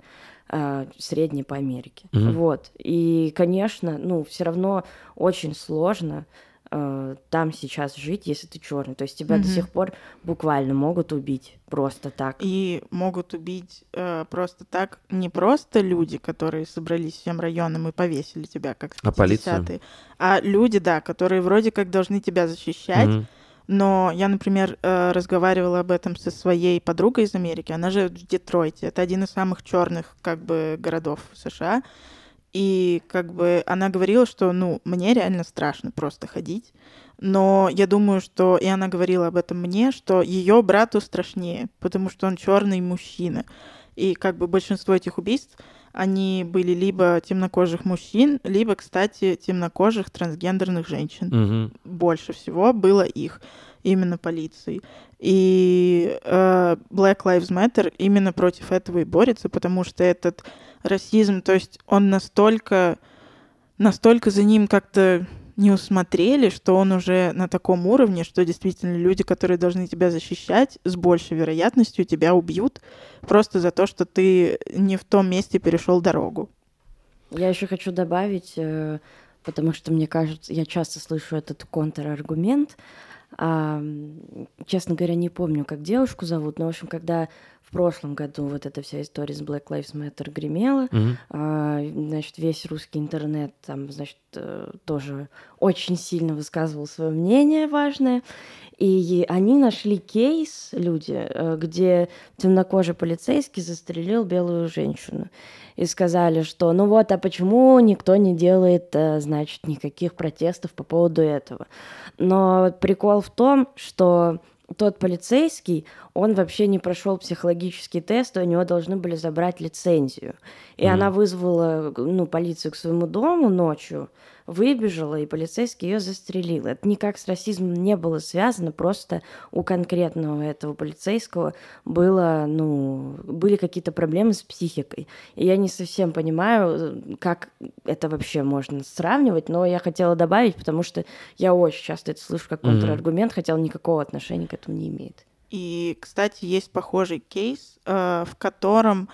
а, средняя по Америке. Мгм. Вот. И, конечно, ну, все равно очень сложно э, там сейчас жить, если ты черный. То есть тебя до Мгм. сих пор буквально могут убить просто так. И могут убить э, просто так не просто люди, которые собрались всем районом и повесили тебя, как в А полиция? 50-е, а люди, да, которые вроде как должны тебя защищать, Мгм. Но я, например, э, разговаривала об этом со своей подругой из Америки. Она живет в Детройте. Это один из самых черных, как бы, городов США. И как бы она говорила, что, ну, мне реально страшно просто ходить. Но я думаю, что и она говорила об этом мне, что ее брату страшнее, потому что он черный мужчина. И как бы большинство этих убийств, они были либо темнокожих мужчин, либо, кстати, темнокожих трансгендерных женщин Мгм. больше всего было их, именно полиции. И э, Black Lives Matter именно против этого и борется, потому что этот расизм, то есть он настолько, настолько за ним как-то не усмотрели, что он уже на таком уровне, что действительно люди, которые должны тебя защищать, с большей вероятностью тебя убьют просто за то, что ты не в том месте перешел дорогу. Я еще хочу добавить, э, потому что мне кажется, я часто слышу этот контраргумент. Честно говоря, не помню, как девушку зовут, но, в общем, когда прошлом году вот эта вся история с Black Lives Matter гремела, Мгм. а, значит, весь русский интернет там, значит, э, тоже очень сильно высказывал свое мнение важное. И они нашли кейс, люди, э, где темнокожий полицейский застрелил белую женщину. И сказали, что ну вот, а почему никто не делает, э, значит, никаких протестов по поводу этого? Но прикол в том, что тот полицейский, он вообще не прошел психологический тест, и у него должны были забрать лицензию. И Мгм. она вызвала ну, полицию к своему дому ночью, выбежала, и полицейский ее застрелил. Это никак с расизмом не было связано, просто у конкретного этого полицейского было, ну, были какие-то проблемы с психикой. И я не совсем понимаю, как это вообще можно сравнивать, но я хотела добавить, потому что я очень часто это слышу как контраргумент, хотя он никакого отношения к этому не имеет. И, кстати, есть похожий кейс, э, в котором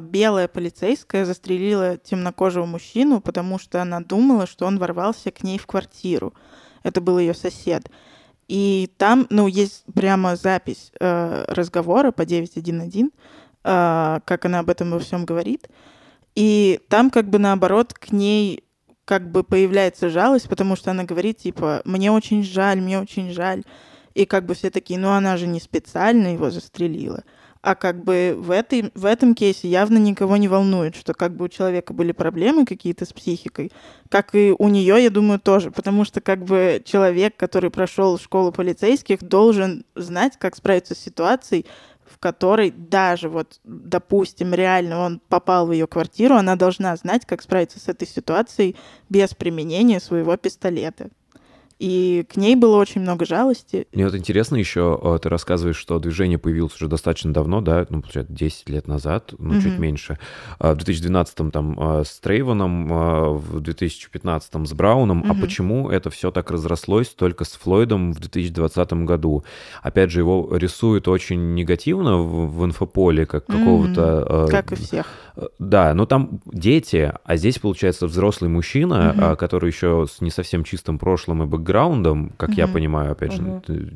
белая полицейская застрелила темнокожего мужчину, потому что она думала, что он ворвался к ней в квартиру. Это был ее сосед. И там, ну, есть прямо запись э, разговора по 911, э, как она об этом во всем говорит. И там как бы наоборот к ней как бы появляется жалость, потому что она говорит, типа, мне очень жаль, мне очень жаль. И как бы все такие, ну она же не специально его застрелила. А как бы в, этой, в этом кейсе явно никого не волнует, что как бы у человека были проблемы какие-то с психикой, как и у нее, я думаю, тоже. Потому что как бы человек, который прошел школу полицейских, должен знать, как справиться с ситуацией, в которой даже вот, допустим, реально он попал в ее квартиру, она должна знать, как справиться с этой ситуацией без применения своего пистолета. И к ней было очень много жалости. Мне вот интересно еще, э, ты рассказываешь, что движение появилось уже достаточно давно, да, ну, получается, 10 лет назад, ну, чуть Мгм. меньше. А В 2012-м там э, с Трейвоном, в 2015-м с Брауном. А Мгм. почему это все так разрослось только с Флойдом в 2020 году? Опять же, его рисуют очень негативно в, в инфополе, как Мгм. какого-то... Как и всех. Да, но там дети, а здесь, получается, взрослый мужчина, а, который еще с не совсем чистым прошлым и бэкграундом, как я Мгм. понимаю, опять же, ты-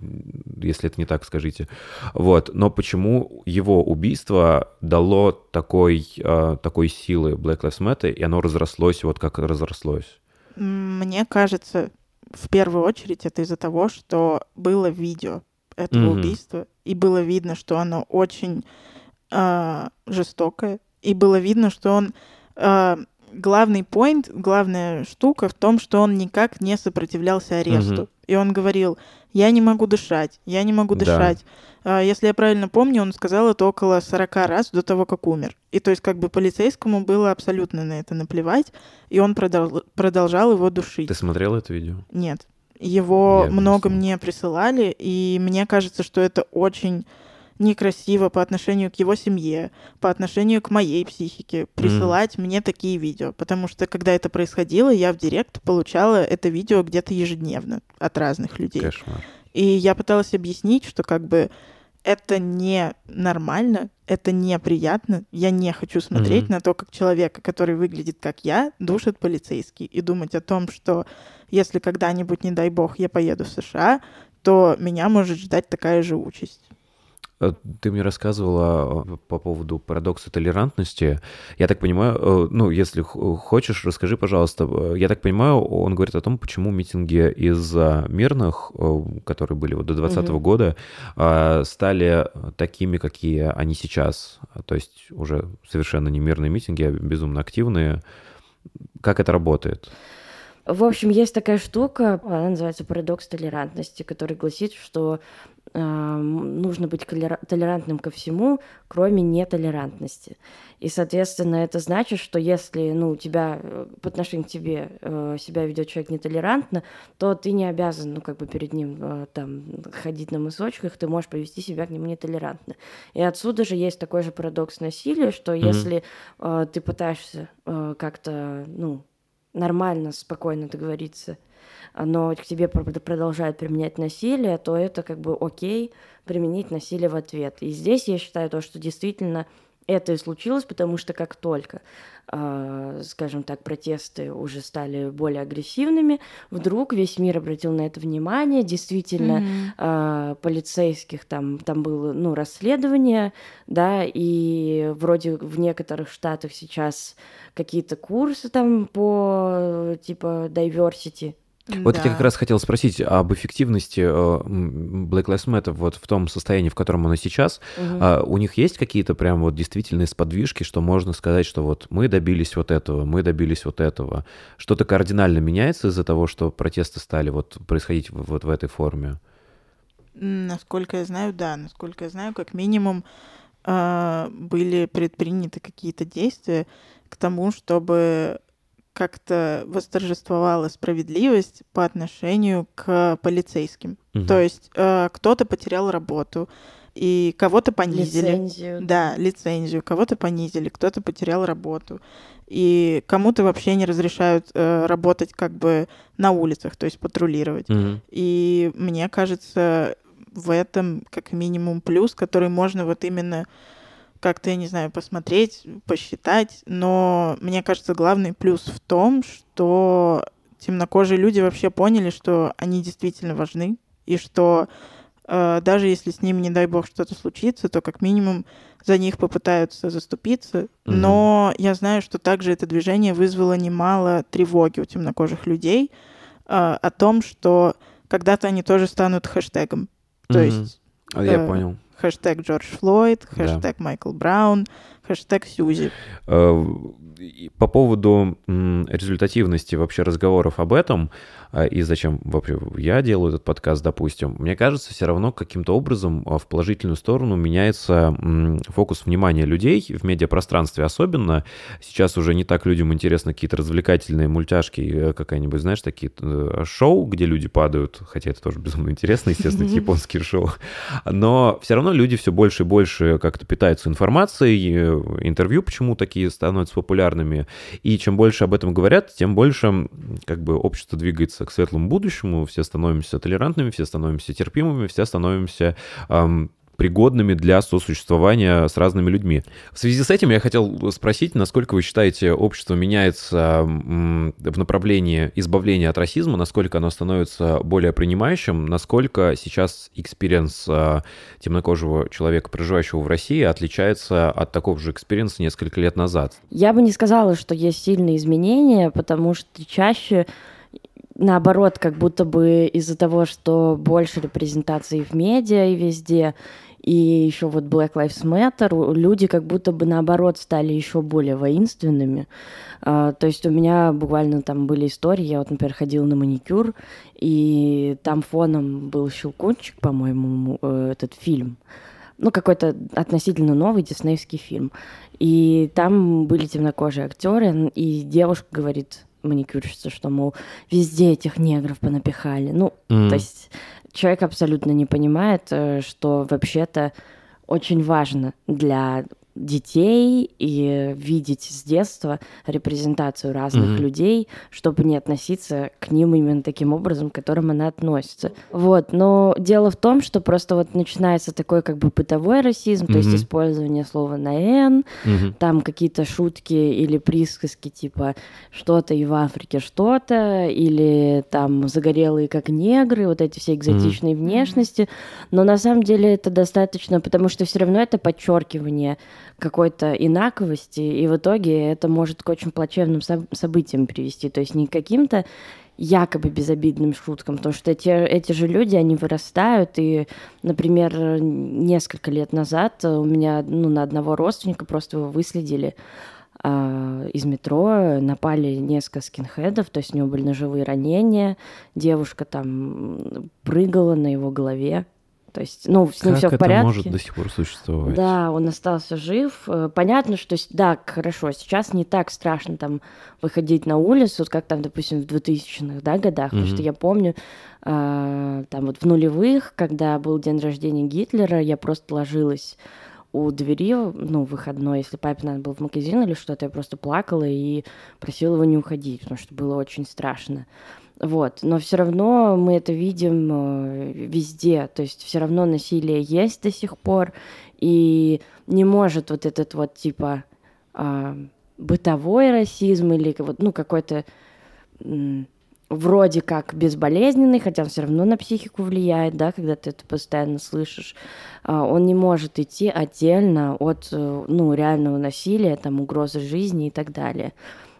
если это не так, скажите. Вот, но почему его убийство дало такой, э, такой силы Black Lives Matter, и оно разрослось вот как разрослось? Мне кажется, в первую очередь это из-за того, что было видео этого Мгм. убийства, и было видно, что оно очень а, жестокое, и было видно, что он а, главный point, главная штука в том, что он никак не сопротивлялся аресту. Мгм. И он говорил, я не могу дышать, я не могу Да. дышать. А, Если я правильно помню, он сказал это около 40 раз до того, как умер. И то есть как бы полицейскому было абсолютно на это наплевать, и он продол- продолжал его душить. Ты смотрел это видео? Нет. Его Я много мне присылали, и мне кажется, что это очень некрасиво по отношению к его семье, по отношению к моей психике, присылать мне такие видео. Потому что, когда это происходило, я в директ получала это видео где-то ежедневно от разных людей. Кошмар. И я пыталась объяснить, что как бы это не нормально, это неприятно. Я не хочу смотреть Мгм. на то, как человека, который выглядит как я, душит полицейский. И думать о том, что если когда-нибудь, не дай бог, я поеду в США, то меня может ждать такая же участь. Э, Ты мне рассказывала э, по поводу парадокса толерантности. Я так понимаю, э, ну, если хочешь, расскажи, пожалуйста. Э, Я так понимаю, он говорит о том, почему митинги из мирных, которые были вот до 2020 Мгм. года, э, стали такими, какие они сейчас. То есть уже совершенно не мирные митинги, а безумно активные. Как это работает? В общем, есть такая штука, она называется парадокс толерантности, который гласит, что нужно быть толерантным ко всему, кроме нетолерантности. И, соответственно, это значит, что если ну, у тебя э, по отношению к тебе э, себя ведет человек нетолерантно, то ты не обязан, ну, как бы перед ним э, там ходить на мысочках, ты можешь повести себя к нему нетолерантно. И отсюда же есть такой же парадокс насилия, что Мгм. если э, ты пытаешься э, как-то, ну, нормально, спокойно договориться, но к тебе пр- продолжают применять насилие, то это как бы окей применить насилие в ответ. И здесь я считаю то, что действительно это и случилось, потому что как только, а, скажем так, протесты уже стали более агрессивными, вдруг весь мир обратил на это внимание, действительно а, полицейских там там было ну расследование да и вроде в некоторых штатах сейчас какие-то курсы там по типа diversity Вот я Да. как раз хотел спросить об эффективности э, Black Lives Matter вот в том состоянии, в котором оно сейчас. А у них есть какие-то прям вот действительные сподвижки, что можно сказать, что вот мы добились вот этого, мы добились вот этого. Что-то кардинально меняется из-за того, что протесты стали вот происходить вот в этой форме? Насколько я знаю, да. Насколько я знаю, как минимум а, были предприняты какие-то действия к тому, чтобы как-то восторжествовала справедливость по отношению к полицейским. Мгм. То есть э, кто-то потерял работу, и кого-то понизили. лицензию Да, лицензию, кого-то понизили, кто-то потерял работу. И кому-то вообще не разрешают э, работать как бы на улицах, то есть патрулировать. Мгм. И мне кажется, в этом как минимум плюс, который можно вот именно как-то, я не знаю, посмотреть, посчитать. Но мне кажется, главный плюс в том, что темнокожие люди вообще поняли, что они действительно важны, и что э, даже если с ними, не дай бог, что-то случится, то как минимум за них попытаются заступиться. Мгм. Но я знаю, что также это движение вызвало немало тревоги у темнокожих людей э, о том, что когда-то они тоже станут хэштегом. То Мгм. есть А, Я э, понял. Хэштег Джордж Флойд, Да. хэштег Майкл Браун, хэштег Сьюзи. По поводу результативности вообще разговоров об этом, э, и зачем вообще я делаю этот подкаст, допустим, мне кажется, все равно каким-то образом э, в положительную сторону меняется фокус внимания людей в медиапространстве особенно. Сейчас уже не так людям интересны какие-то развлекательные мультяшки, э, какая-нибудь, знаешь, такие э, шоу, где люди падают, хотя это тоже безумно интересно, естественно, эти японские шоу. Но все равно люди все больше и больше как-то питаются информацией, э, интервью почему такие становятся популярными. И чем больше об этом говорят, тем больше как бы общество двигается к светлому будущему, все становимся толерантными, все становимся терпимыми, все становимся ам, пригодными для сосуществования с разными людьми. В связи с этим я хотел спросить, насколько вы считаете, общество меняется в направлении избавления от расизма, насколько оно становится более принимающим, насколько сейчас experience а, темнокожего человека, проживающего в России, отличается от такого же experience а несколько лет назад? Я бы не сказала, что есть сильные изменения, потому что чаще наоборот, как будто бы из-за того, что больше репрезентации в медиа и везде, и еще вот Black Lives Matter, люди как будто бы наоборот стали еще более воинственными. А, то есть у меня буквально там были истории, я вот, например, ходила на маникюр, и там фоном был «Щелкунчик», по-моему, э, этот фильм. Ну, какой-то относительно новый диснеевский фильм. И там были темнокожие актеры, и девушка говорит, маникюрщица, что, мол, везде этих негров понапихали. Ну, М. то есть человек абсолютно не понимает, э, что вообще-то очень важно для детей и видеть с детства репрезентацию разных Мгм. людей, чтобы не относиться к ним именно таким образом, к которым она относится. Вот, но дело в том, что просто вот начинается такой как бы бытовой расизм, то есть использование слова на «н», Мгм. там какие-то шутки или присказки типа что-то и в Африке что-то, или там загорелые как негры, вот эти все экзотичные внешности. Но на самом деле это достаточно, потому что все равно это подчеркивание какой-то инаковости, и в итоге это может к очень плачевным соб- событиям привести. То есть не к каким-то якобы безобидным шуткам, потому что эти, эти же люди, они вырастают, и, например, несколько лет назад у меня ну, на одного родственника просто его выследили а, из метро, напали несколько скинхедов, то есть у него были ножевые ранения, девушка там прыгала на его голове, то есть, ну, с ним Как все в порядке. может до сих пор существовать? Да, он остался жив. Э, Понятно, что да, хорошо, сейчас не так страшно там выходить на улицу, как там, допустим, в 2000-х да, годах, потому что я помню, э, там вот в нулевых, когда был день рождения Гитлера, я просто ложилась у двери, ну, выходной, если папе надо было в магазин или что-то, я просто плакала и просила его не уходить, потому что было очень страшно. Вот, но все равно мы это видим э, везде, то есть все равно насилие есть до сих пор, и не может вот этот вот типа а, бытовой расизм или вот, ну, какой-то вроде как безболезненный, хотя он все равно на психику влияет, да, когда ты это постоянно слышишь, а, он не может идти отдельно от, э, ну, реального насилия, там, угрозы жизни и так далее.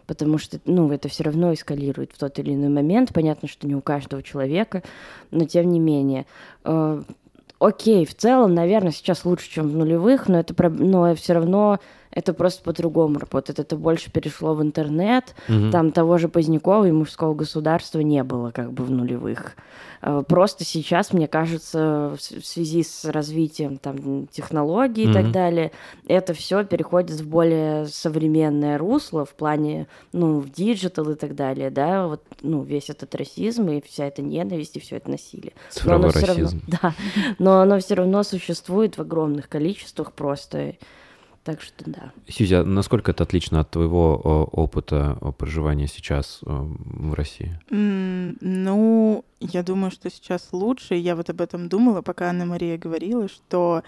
Потому что, ну, это все равно эскалирует в тот или иной момент. Понятно, что не у каждого человека, но тем не менее. Э, Окей, в целом, наверное, сейчас лучше, чем в нулевых, но это но все равно это просто по-другому работает. Это больше перешло в интернет. Мгм. Там того же Позднякова и мужского государства не было как бы в нулевых. Э, Просто сейчас, мне кажется, в связи с развитием там, технологий и так далее, это все переходит в более современное русло в плане, ну, в digital и так далее, да, вот, ну, весь этот расизм и вся эта ненависть и все это насилие. Но Цифровой оно всё равно- расизм. да, но оно все равно существует в огромных количествах просто. Так что да. Сюзя, насколько это отлично от твоего опыта о, проживания сейчас в России? М, Ну, я думаю, что сейчас лучше. Я вот об этом думала, пока Анна-Мария говорила, что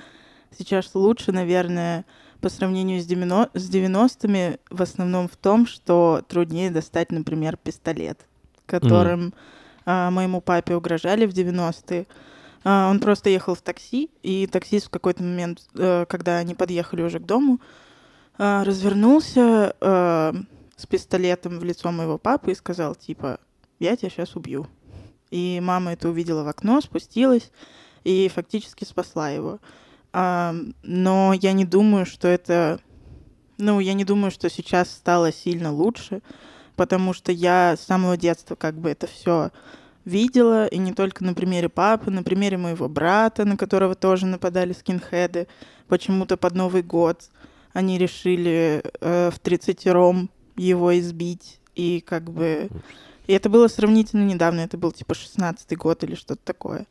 сейчас лучше, наверное, по сравнению с, 90 с 90-ми в основном в том, что труднее достать, например, пистолет, которым а, моему папе угрожали в 90-е. А, он просто ехал в такси, и таксист в какой-то момент, э, когда они подъехали уже к дому, а, развернулся э, с пистолетом в лицо моего папы и сказал, типа, я тебя сейчас убью. И мама это увидела в окно, спустилась и фактически спасла его. А, но я не думаю, что это... Ну, я не думаю, что сейчас стало сильно лучше, потому что я с самого детства как бы это все видела, и не только на примере папы, на примере моего брата, на которого тоже нападали скинхеды, почему-то под Новый год они решили э, в 30-ром его избить, и как бы... И это было сравнительно недавно, это был типа 16-й год или что-то такое.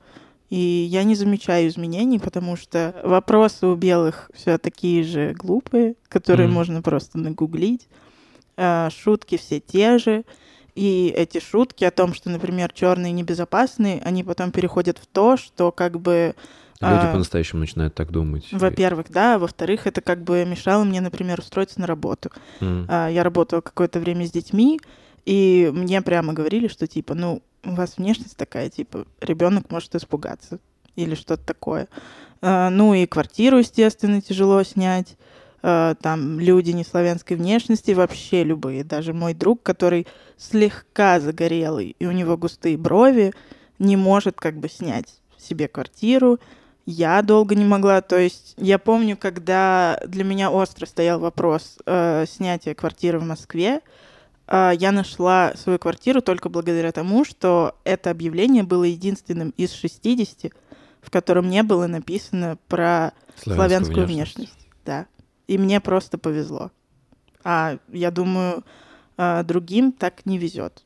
И я не замечаю изменений, потому что вопросы у белых все такие же глупые, которые Мгм. можно просто нагуглить. А, шутки все те же. И эти шутки о том, что, например, черные небезопасные, они потом переходят в то, что как бы Люди А, по-настоящему начинают так думать. во-первых, да, а во-вторых, это как бы мешало мне, например, устроиться на работу. М. А, Я работала какое-то время с детьми, и мне прямо говорили, что типа, ну, у вас внешность такая, типа, ребенок может испугаться или что-то такое. А, Ну и квартиру, естественно, тяжело снять. А, Там люди неславянской внешности, вообще любые. Даже мой друг, который слегка загорелый, и у него густые брови, не может как бы снять себе квартиру. Я долго не могла. То есть я помню, когда для меня остро стоял вопрос э, снятия квартиры в Москве, э, я нашла свою квартиру только благодаря тому, что это объявление было единственным из 60, в котором не было написано про славянскую внешность. Да. И мне просто повезло. А я думаю, э, другим так не везет.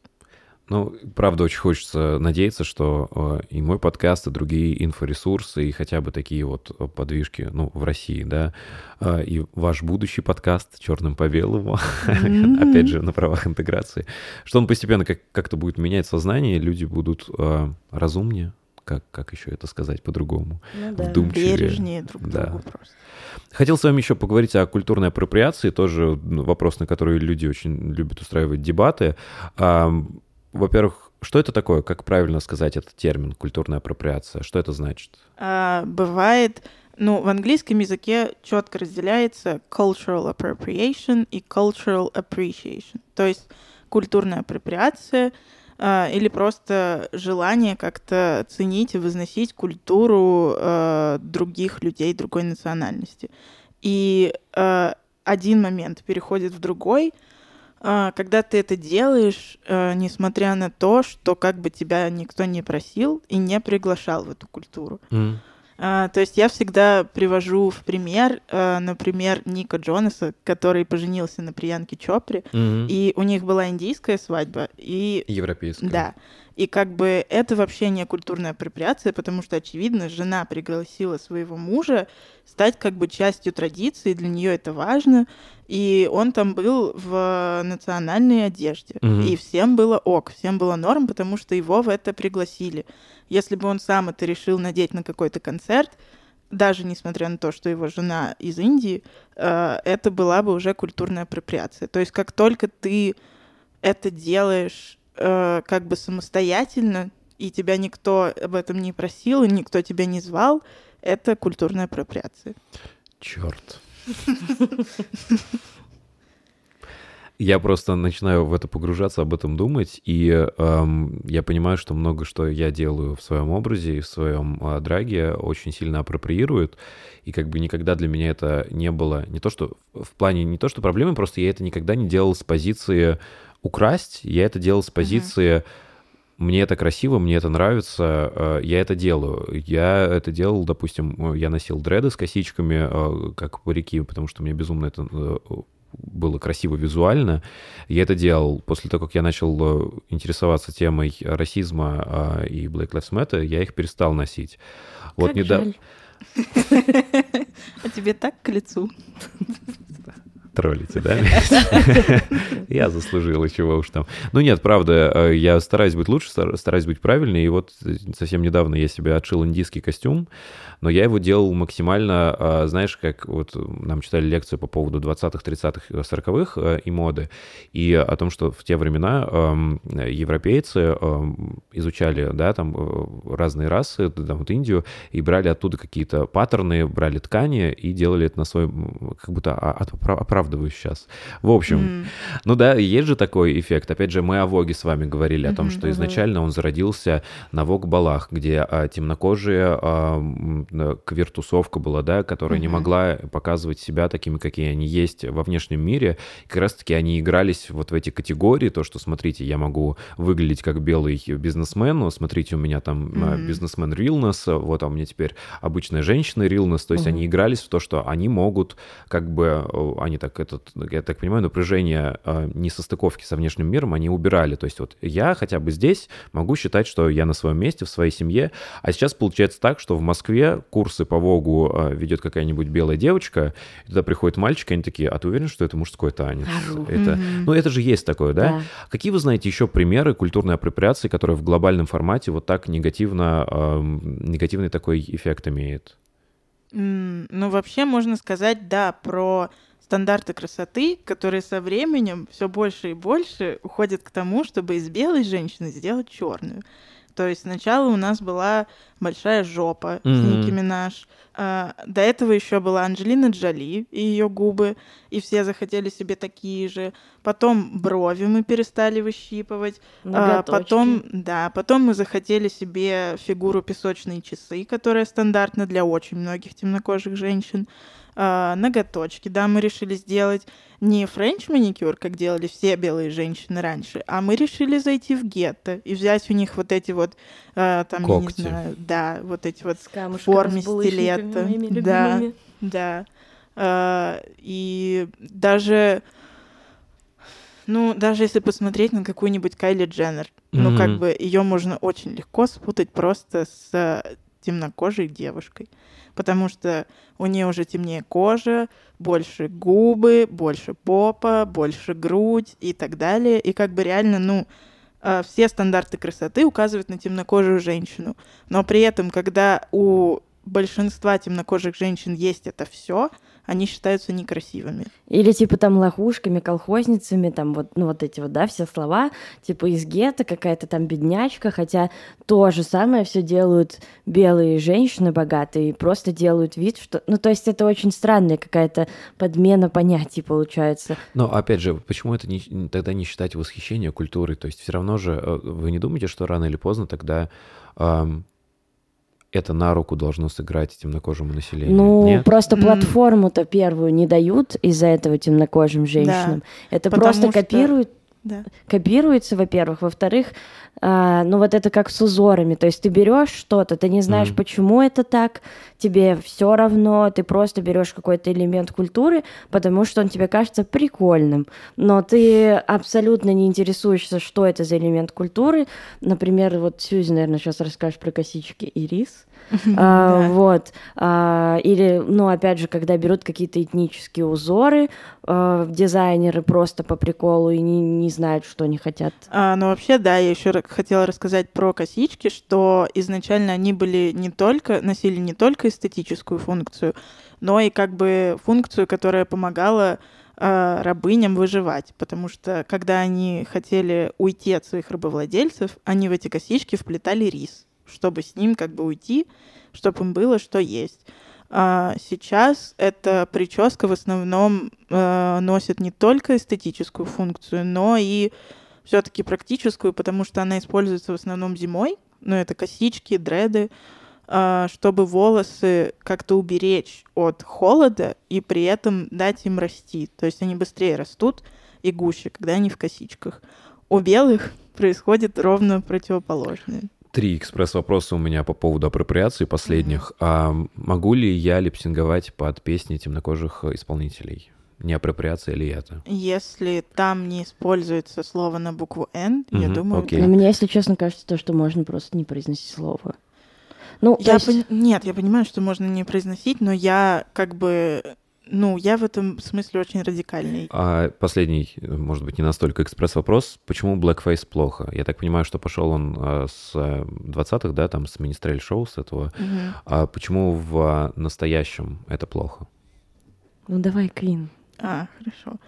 Ну, правда, очень хочется надеяться, что э, и мой подкаст, и другие инфоресурсы, и хотя бы такие вот подвижки, ну, в России, да, э, и ваш будущий подкаст «Черным по белому», опять же, на правах интеграции, что он постепенно как- как-то будет менять сознание, люди будут разумнее, как, как еще это сказать по-другому, Ну да. вдумчивее. Бережнее друг Да. другу просто. Хотел с вами еще поговорить о культурной апроприации, тоже ну, вопрос, на который люди очень любят устраивать дебаты. А, Во-первых, что это такое? Как правильно сказать этот термин культурная апроприация? Что это значит? А, бывает, ну, в английском языке четко разделяется cultural appropriation и cultural appreciation. То есть культурная апроприация а, или просто желание как-то ценить и возносить культуру а, других людей другой национальности. И а, один момент переходит в другой, а, когда ты это делаешь, а, несмотря на то, что как бы тебя никто не просил и не приглашал в эту культуру. А, то есть я всегда привожу в пример, а, например, Ника Джонаса, который поженился на Приянке Чопре, и у них была индийская свадьба, и Европейская. да. И как бы это вообще не культурная апроприация, потому что, очевидно, жена пригласила своего мужа стать как бы частью традиции, для нее это важно. И он там был в национальной одежде. Мгм. И всем было ок, всем было норм, потому что его в это пригласили. Если бы он сам это решил надеть на какой-то концерт, даже несмотря на то, что его жена из Индии, э, это была бы уже культурная апроприация. То есть как только ты это делаешь э, как бы самостоятельно, и тебя никто об этом не просил, и никто тебя не звал, это культурная апроприация. Черт. Я просто начинаю в это погружаться, об этом думать, и эм, я понимаю, что много что я делаю в своем образе и в своем э, драге очень сильно апроприирует, и как бы никогда для меня это не было, не то что в плане, не то что проблемы, просто я это никогда не делал с позиции украсть, я это делал с позиции мне это красиво, мне это нравится, э, я это делаю. Я это делал, допустим, э, я носил дреды с косичками, э, как парики, потому что мне безумно это было красиво визуально. Я это делал после того, как я начал э, интересоваться темой расизма э, и Black Lives Matter, я их перестал носить. Вот недавно... А тебе так к лицу? Троллите, да? Я заслужил, и чего уж там. Ну нет, правда, э, я стараюсь быть лучше, стар- стараюсь быть правильней. И вот э, совсем недавно я себе отшил индийский костюм, но я его делал максимально, э, знаешь, как вот нам читали лекцию по поводу 20-х, 30-х, 40-х э, и моды, и о том, что в те времена эм, европейцы эм, изучали, да, там э, разные расы, там вот Индию, и брали оттуда какие-то паттерны, брали ткани и делали это на свой, как будто а- от- опра- оправдываюсь сейчас. В общем, М. ну да, есть же такой эффект. Опять же, мы о Воге с вами говорили, о том, Мгм. что изначально он зародился на Вог-балах, где а, темнокожие, а, э, квир-тусовка была, да, которая не Мгм. могла показывать себя такими, какие они есть во внешнем мире. И как раз-таки они игрались вот в эти категории, то, что, смотрите, я могу выглядеть как белый бизнесмен, но смотрите, у меня там Мгм. бизнесмен realness, вот, а у меня теперь обычная женщина realness, то есть Мгм. они игрались в то, что они могут как бы, они так, этот, я так понимаю, напряжение э, несостыковки со внешним миром они убирали. То есть вот я хотя бы здесь могу считать, что я на своем месте, в своей семье. А сейчас получается так, что в Москве курсы по Вогу э, ведет какая-нибудь белая девочка, и туда приходит мальчик, и они такие, а ты уверен, что это мужской танец? Это... Ну, это же есть такое, да? Да. Какие вы знаете еще примеры культурной апроприации, которая в глобальном формате вот так негативно, эм, негативный такой эффект имеет? Ну, вообще можно сказать, да, про стандарты красоты, которые со временем все больше и больше уходят к тому, чтобы из белой женщины сделать черную. То есть сначала у нас была большая жопа с Мгм. Ники Минаж. а, До этого еще была Анджелина Джоли и ее губы, и все захотели себе такие же. Потом брови мы перестали выщипывать. А, потом, да, потом мы захотели себе фигуру песочные часы, которая стандартна для очень многих темнокожих женщин. А, ноготочки, да, мы решили сделать не френч маникюр, как делали все белые женщины раньше, а мы решили зайти в гетто и взять у них вот эти вот, а, там, Когти. я не знаю, да, вот эти вот камушком, форме стилета. моими Да. да. А, И даже, Ну, даже если посмотреть на какую-нибудь Кайли Дженнер, ну, как бы ее можно очень легко спутать просто с э, темнокожей девушкой. Потому что у нее уже темнее кожа, больше губы, больше попа, больше грудь и так далее. И как бы реально, ну, э, все стандарты красоты указывают на темнокожую женщину. Но при этом, когда у большинства темнокожих женщин есть это все, они считаются некрасивыми. Или типа там лохушками, колхозницами, там вот, ну вот эти вот, да, все слова, типа из гетто какая-то там беднячка, хотя то же самое все делают белые женщины богатые, и просто делают вид, что... Ну, то есть это очень странная какая-то подмена понятий получается. Но опять же, почему это не- тогда не считать восхищение культурой? То есть все равно же э, вы не думаете, что рано или поздно тогда ам, это на руку должно сыграть темнокожему населению? Ну, Нет? просто М. платформу-то первую не дают из-за этого темнокожим женщинам. Это потому просто что- копируют Да. копируется, во-первых. Во-вторых, а, ну вот это как с узорами. То есть ты берешь что-то, ты не знаешь, Мгм. почему это так, тебе все равно, ты просто берешь какой-то элемент культуры, потому что он тебе кажется прикольным. Но ты абсолютно не интересуешься, что это за элемент культуры. Например, вот Сьюзи, наверное, сейчас расскажешь про косички и рис. А. Вот. А, Или, ну, опять же, когда берут какие-то этнические узоры, а, дизайнеры просто по приколу и не, не знают, что они хотят. А, ну, вообще, да, я еще хотела рассказать про косички, что изначально они были не только, носили не только эстетическую функцию, но и как бы функцию, которая помогала рабыням выживать, потому что когда они хотели уйти от своих рабовладельцев, они в эти косички вплетали рис, чтобы с ним как бы уйти, чтобы им было что есть. А сейчас эта прическа в основном э, носит не только эстетическую функцию, но и все-таки практическую, потому что она используется в основном зимой. Ну, это косички, дреды, а, чтобы волосы как-то уберечь от холода и при этом дать им расти. То есть они быстрее растут и гуще, когда они в косичках. У белых происходит ровно противоположное. Три экспресс-вопроса у меня по поводу апроприации последних. А могу ли я липсинговать под песни темнокожих исполнителей? Не апроприация ли это? Если там не используется слово на букву «Н», я Мгм, думаю, окей. Но мне, если честно, кажется, то, что можно просто не произносить слово. Ну, Я есть- пони- Нет, я понимаю, что можно не произносить, но я как бы... Ну, я в этом смысле очень радикальный. А последний, может быть, не настолько экспресс-вопрос. Почему Blackface плохо? Я так понимаю, что пошел он э, с э, 20-х, да, там, с Министрель Шоу, с этого. Мгм. А почему в настоящем это плохо? Ну, давай, Квин. А, хорошо.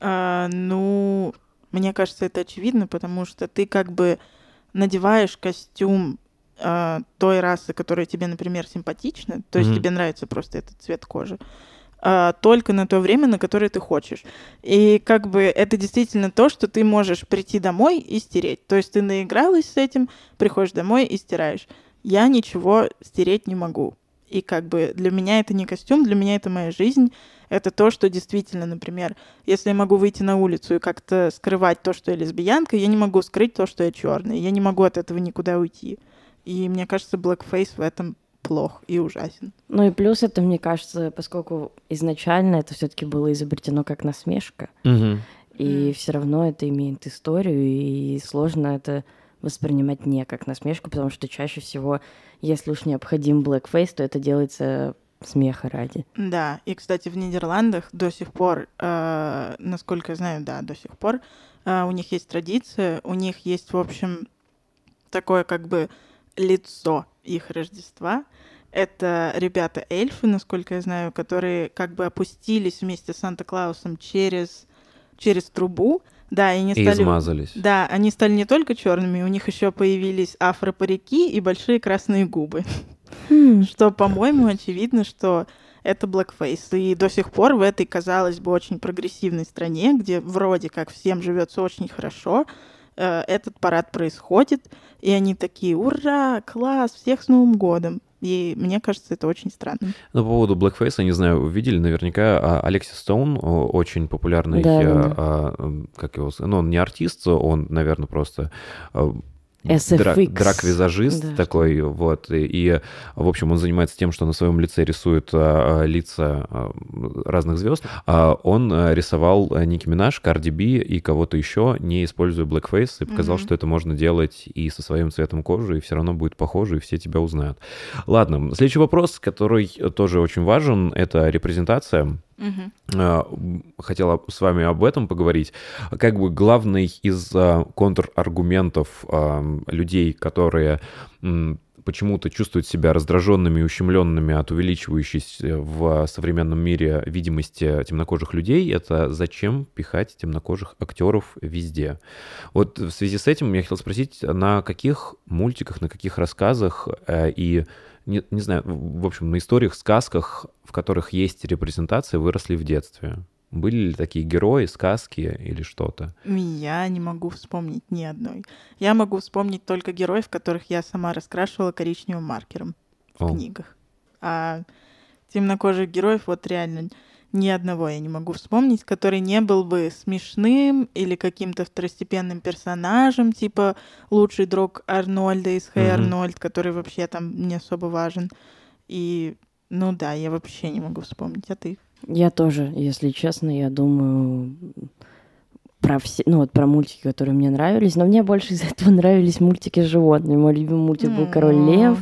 А, ну, мне кажется, это очевидно, потому что ты как бы надеваешь костюм а, той расы, которая тебе, например, симпатична, то есть Мгм. тебе нравится просто этот цвет кожи, а, только на то время, на которое ты хочешь. И как бы это действительно то, что ты можешь прийти домой и стереть. То есть ты наигралась с этим, приходишь домой и стираешь. Я ничего стереть не могу. И как бы для меня это не костюм, для меня это моя жизнь. Это то, что действительно, например, если я могу выйти на улицу и как-то скрывать то, что я лесбиянка, я не могу скрыть то, что я черный. Я не могу от этого никуда уйти. И мне кажется, blackface в этом плох и ужасен. Ну и плюс это, мне кажется, поскольку изначально это все-таки было изобретено как насмешка, и все равно это имеет историю, и сложно это воспринимать не как насмешку, потому что чаще всего, если уж необходим blackface, то это делается смеха ради. Да, и, кстати, в Нидерландах до сих пор, э, насколько я знаю, да, до сих пор э, у них есть традиция, у них есть, в общем, такое как бы лицо их Рождества. Это ребята-эльфы, насколько я знаю, которые как бы опустились вместе с Санта-Клаусом через, через трубу. Да, и они И стали... измазались. Да, они стали не только черными, у них еще появились афро-парики и большие красные губы. Что, по-моему, очевидно, что это blackface. И до сих пор в этой, казалось бы, очень прогрессивной стране, где вроде как всем живется очень хорошо, э, этот парад происходит, и они такие, ура, класс, всех с Новым годом. И мне кажется, это очень странно. Ну, по поводу Blackface, не знаю, вы видели наверняка а, Алексис Стоун, очень популярный, Да, да, а, да. а, как его, ну, он не артист, он, наверное, просто а, SFX. драк-визажист Да. такой, вот, и, и, в общем, он занимается тем, что на своем лице рисует а, а, лица а, разных звезд. А он а, рисовал Ники Минаж, Карди Би и кого-то еще, не используя blackface, и показал, Мгм. что это можно делать и со своим цветом кожи, и все равно будет похоже, и все тебя узнают. Ладно, следующий вопрос, который тоже очень важен, это репрезентация. М, Хотела с вами об этом поговорить. Как бы главный из а, контраргументов а, людей, которые почему-то чувствуют себя раздраженными и ущемленными от увеличивающейся в современном мире видимости темнокожих людей, это зачем пихать темнокожих актеров везде? Вот в связи с этим я хотел спросить, на каких мультиках, на каких рассказах э, и не, не знаю, в общем, на историях, сказках, в которых есть репрезентация, выросли в детстве? Были ли такие герои, сказки или что-то? Я не могу вспомнить ни одной. Я могу вспомнить только героев, которых я сама раскрашивала коричневым маркером в О. книгах. А темнокожих героев вот реально ни одного я не могу вспомнить, который не был бы смешным или каким-то второстепенным персонажем, типа лучший друг Арнольда из Хэй Мгм. Арнольд, который вообще там не особо важен. И, ну да, я вообще не могу вспомнить. А ты? Я тоже, если честно, я думаю про все, ну вот про мультики, которые мне нравились, но мне больше из этого нравились мультики с животными. Мой любимый мультик был Король М. Лев.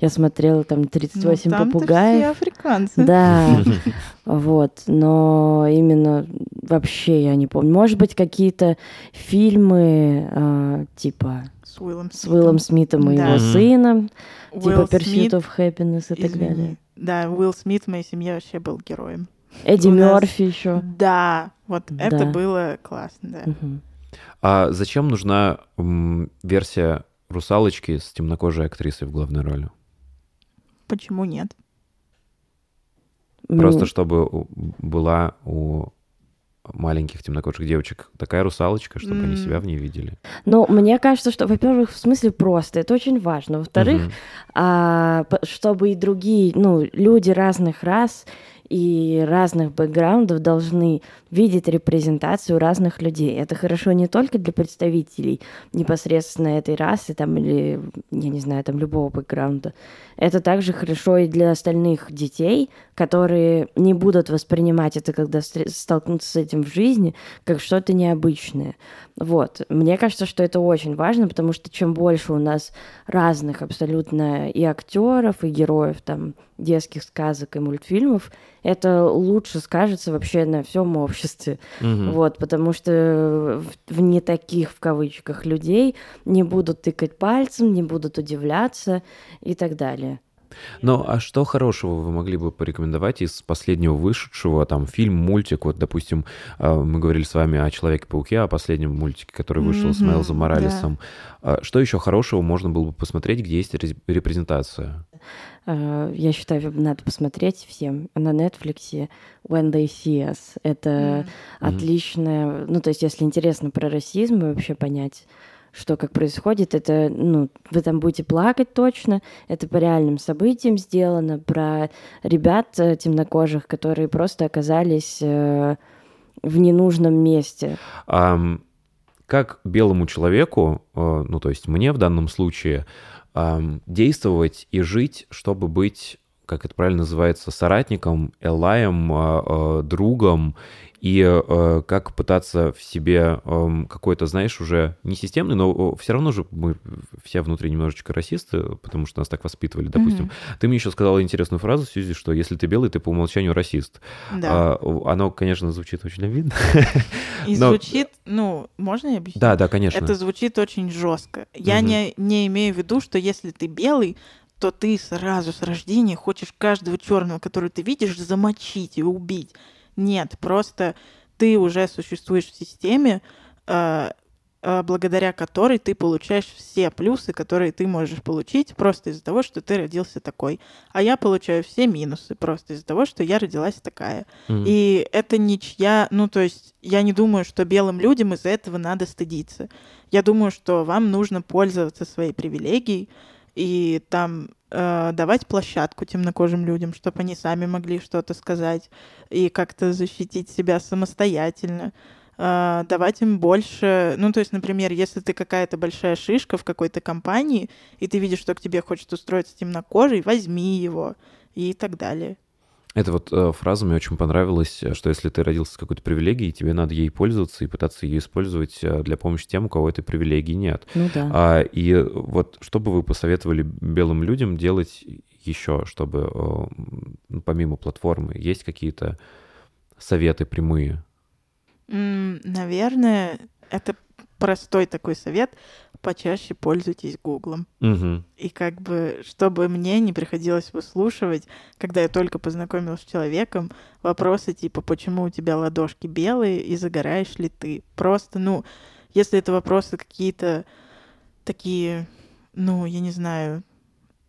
Я смотрела там 38 ну, все попугаев. африканцы. Да, вот, но именно вообще я не помню. Может быть, какие-то фильмы а, типа С Уиллом с Уиллом Смитом и Да. его сыном, типа Уилл Pursuit Смит, of Happiness и так извини. далее. Да, Уилл Смит в моей семье вообще был героем. Эдди Мерфи еще. Да, вот это Да. было классно, да. А зачем нужна м, версия русалочки с темнокожей актрисой в главной роли? Почему нет? Просто чтобы у- была у маленьких темнокожих девочек такая русалочка, чтобы они М. себя в ней видели. Ну, мне кажется, что, во-первых, в смысле просто, это очень важно. Во-вторых, Мгм. а, чтобы и другие, ну, люди разных рас и разных бэкграундов должны видеть репрезентацию разных людей. Это хорошо не только для представителей непосредственно этой расы там, или, я не знаю, там любого бэкграунда. Это также хорошо и для остальных детей, которые не будут воспринимать это, когда столкнутся с этим в жизни, как что-то необычное. Вот. Мне кажется, что это очень важно, потому что чем больше у нас разных абсолютно и актеров, и героев там детских сказок и мультфильмов, это лучше скажется вообще на всем обществе. Мгм. Вот, потому что в, в не таких, в кавычках, людей не будут тыкать пальцем, не будут удивляться и так далее. Ну, а что хорошего вы могли бы порекомендовать из последнего вышедшего, там, фильм, мультик, вот, допустим, э, мы говорили с вами о Человеке-пауке, о последнем мультике, который вышел с Мгм, Майлзом да. Моралесом. А Что еще хорошего можно было бы посмотреть, где есть рез- репрезентация? Э, Я считаю, надо посмотреть всем на Netflix When They See Us. Это Мгм. отличное, ну, то есть, если интересно про расизм и вообще понять, что как происходит, это, ну, вы там будете плакать точно, это по реальным событиям сделано, про ребят э, темнокожих, которые просто оказались э, в ненужном месте. Ам, как белому человеку, ну, то есть мне в данном случае, действовать и жить, чтобы быть, как это правильно называется, соратником, элаем, э, э, другом, и э, как пытаться в себе какой-то, знаешь, уже не системный, но все равно же мы все внутри немножечко расисты, потому что нас так воспитывали, допустим. Мгм. Ты мне еще сказала интересную фразу, Сьюзи, что если ты белый, ты по умолчанию расист. Да. А, оно, конечно, звучит очень обидно. И но- звучит, ну, можно я объясню? Да, да, конечно. Это звучит очень жестко. Я Мгм. не, не имею в виду, что если ты белый, то ты сразу с рождения хочешь каждого черного, которого ты видишь, замочить и убить. Нет, просто ты уже существуешь в системе, э, э, благодаря которой ты получаешь все плюсы, которые ты можешь получить просто из-за того, что ты родился такой. А я получаю все минусы просто из-за того, что я родилась такая. Мгм. И это ничья, ну то есть я не думаю, что белым людям из-за этого надо стыдиться. Я думаю, что вам нужно пользоваться своей привилегией и там э, давать площадку темнокожим людям, чтобы они сами могли что-то сказать и как-то защитить себя самостоятельно. а, давать им больше, ну, то есть, например, если ты какая-то большая шишка в какой-то компании, и ты видишь, что к тебе хочет устроиться темнокожий, возьми его и так далее. Эта вот э, фраза мне очень понравилась, э, что если ты родился с какой-то привилегией, тебе надо ей пользоваться и пытаться ее использовать э, для помощи тем, у кого этой привилегии нет. Ну да. А, и вот что бы вы посоветовали белым людям делать еще, чтобы э, помимо платформы есть какие-то советы прямые? Наверное, это простой такой совет. Почаще пользуйтесь Гуглом. Мгм. И как бы, чтобы мне не приходилось выслушивать, когда я только познакомилась с человеком, вопросы типа, почему у тебя ладошки белые и загораешь ли ты? Просто, ну, если это вопросы какие-то такие, ну, я не знаю,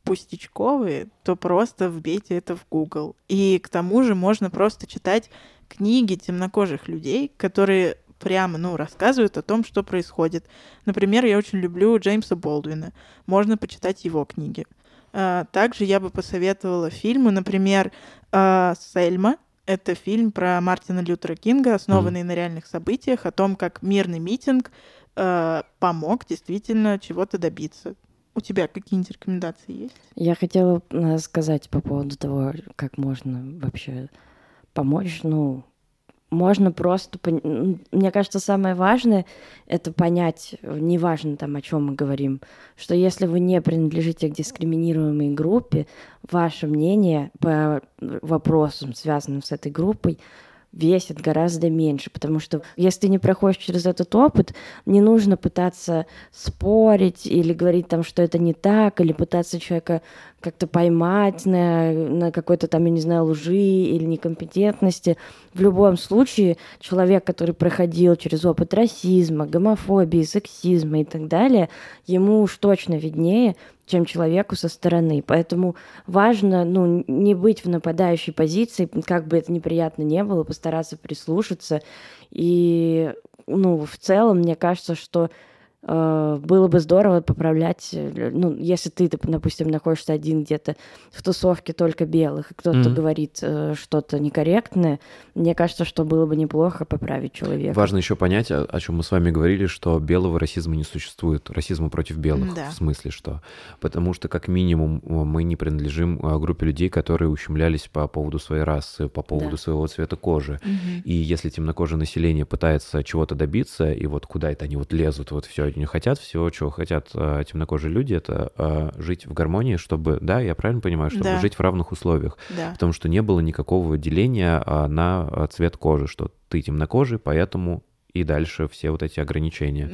пустячковые, то просто вбейте это в Google. И к тому же можно просто читать книги темнокожих людей, которые прямо, ну, рассказывают о том, что происходит. Например, я очень люблю Джеймса Болдуина. Можно почитать его книги. А, Также я бы посоветовала фильмы, например, а, «Сельма». Это фильм про Мартина Лютера Кинга, основанный на реальных событиях, о том, как мирный митинг а, помог действительно чего-то добиться. У тебя какие-нибудь рекомендации есть? Я хотела э, сказать по поводу того, как можно вообще помочь. Ну, можно просто... Мне кажется, самое важное — это понять, неважно там, о чем мы говорим, что если вы не принадлежите к дискриминируемой группе, ваше мнение по вопросам, связанным с этой группой, весит гораздо меньше, потому что если ты не проходишь через этот опыт, не нужно пытаться спорить или говорить там, что это не так, или пытаться человека как-то поймать на, на какой-то там, я не знаю, лжи или некомпетентности. В любом случае, человек, который проходил через опыт расизма, гомофобии, сексизма и так далее, ему уж точно виднее, чем человеку со стороны. Поэтому важно ну, не быть в нападающей позиции, как бы это неприятно не было, постараться прислушаться. И ну, в целом, мне кажется, что было бы здорово поправлять, э, ну, если ты, доп- допустим, находишься один где-то в тусовке только белых, и кто-то Мгм. говорит э, что-то некорректное, мне кажется, что было бы неплохо поправить человека. Важно еще понять, о, о чем мы с вами говорили, что белого расизма не существует. Расизма против белых. Да. В смысле, что? Потому что, как минимум, э, мы не принадлежим э, группе людей, которые ущемлялись по поводу своей расы, по поводу Да. своего цвета кожи. И если темнокожее население пытается чего-то добиться, и вот куда это они вот лезут, вот все они хотят, всего, чего хотят э, темнокожие люди, это э, жить в гармонии, чтобы, да, я правильно понимаю, чтобы Да. жить в равных условиях. Да. Потому что не было никакого деления а, на а, цвет кожи, что ты темнокожий, поэтому и дальше все вот эти ограничения.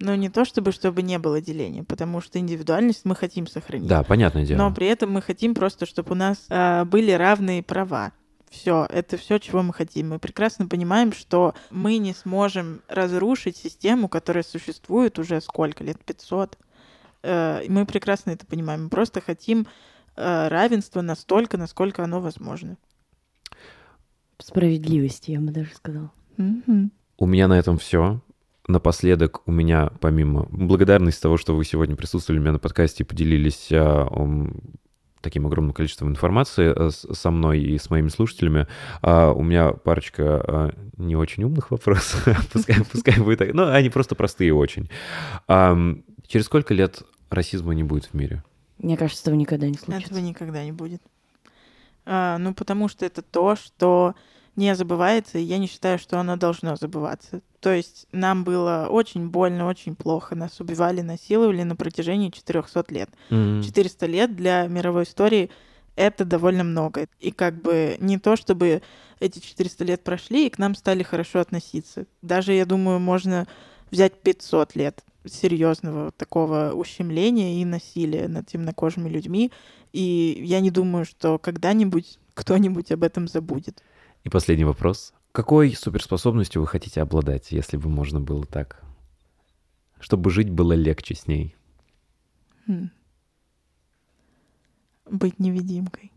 Ну, не то чтобы, чтобы не было деления, потому что индивидуальность мы хотим сохранить. Да, понятное дело. Но при этом мы хотим просто, чтобы у нас а, были равные права. Все, это все, чего мы хотим. Мы прекрасно понимаем, что мы не сможем разрушить систему, которая существует уже сколько лет? 500. Э, мы прекрасно это понимаем. Мы просто хотим э, равенства настолько, насколько оно возможно. Справедливости, я бы даже сказала. Мгм. У меня на этом все. Напоследок у меня, помимо благодарности того, что вы сегодня присутствовали у меня на подкасте и поделились ом, таким огромным количеством информации э, со мной и с моими слушателями, а, у меня парочка а, не очень умных вопросов, пускай, пускай будет так, ну, они просто простые очень. Через сколько лет расизма не будет в мире? Мне кажется, этого никогда не случится. Этого никогда не будет. А, ну, потому что это то, что не забывается, и я не считаю, что оно должно забываться. То есть нам было очень больно, очень плохо. Нас убивали, насиловали на протяжении 400 лет. М, 400 лет для мировой истории — это довольно много. И как бы не то, чтобы эти 400 лет прошли, и к нам стали хорошо относиться. Даже, я думаю, можно взять 500 лет серьезного такого ущемления и насилия над темнокожими людьми. И я не думаю, что когда-нибудь кто-нибудь об этом забудет. И последний вопрос. Какой суперспособностью вы хотите обладать, если бы можно было так? Чтобы жить было легче с ней. Хм. Быть невидимкой.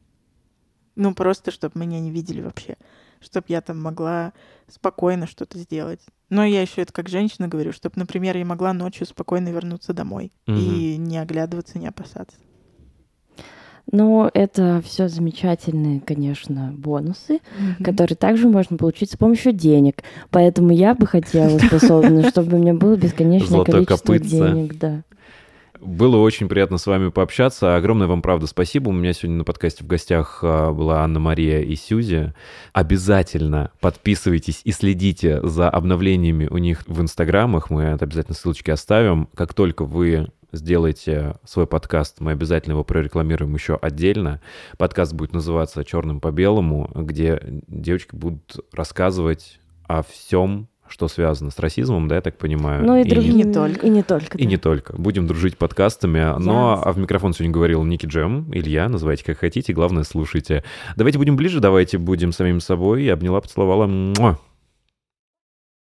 Ну, просто, чтобы меня не видели вообще. Чтобы я там могла спокойно что-то сделать. Но я еще это как женщина говорю, чтобы, например, я могла ночью спокойно вернуться домой Мгм. и не оглядываться, не опасаться. Но это все замечательные, конечно, бонусы, которые также можно получить с помощью денег. Поэтому я бы хотела способна, чтобы у меня было бесконечное Золотое количество копытце. денег, да. Было очень приятно с вами пообщаться. Огромное вам, правда, спасибо. У меня сегодня на подкасте в гостях а, была Анна-Мария и Сюзи. Обязательно подписывайтесь и следите за обновлениями у них в инстаграмах. Мы обязательно ссылочки оставим. Как только вы сделаете свой подкаст, мы обязательно его прорекламируем еще отдельно. Подкаст будет называться «Черным по белому», где девочки будут рассказывать о всем, что связано с расизмом, да, я так понимаю. Ну и И- другие. не только. И не только. и да. не только. Будем дружить подкастами. Но Ясно. а в микрофон сегодня говорил Ники Джем, Илья, называйте как хотите, главное слушайте. Давайте будем ближе, давайте будем самим собой. Я обняла, поцеловала. Муа.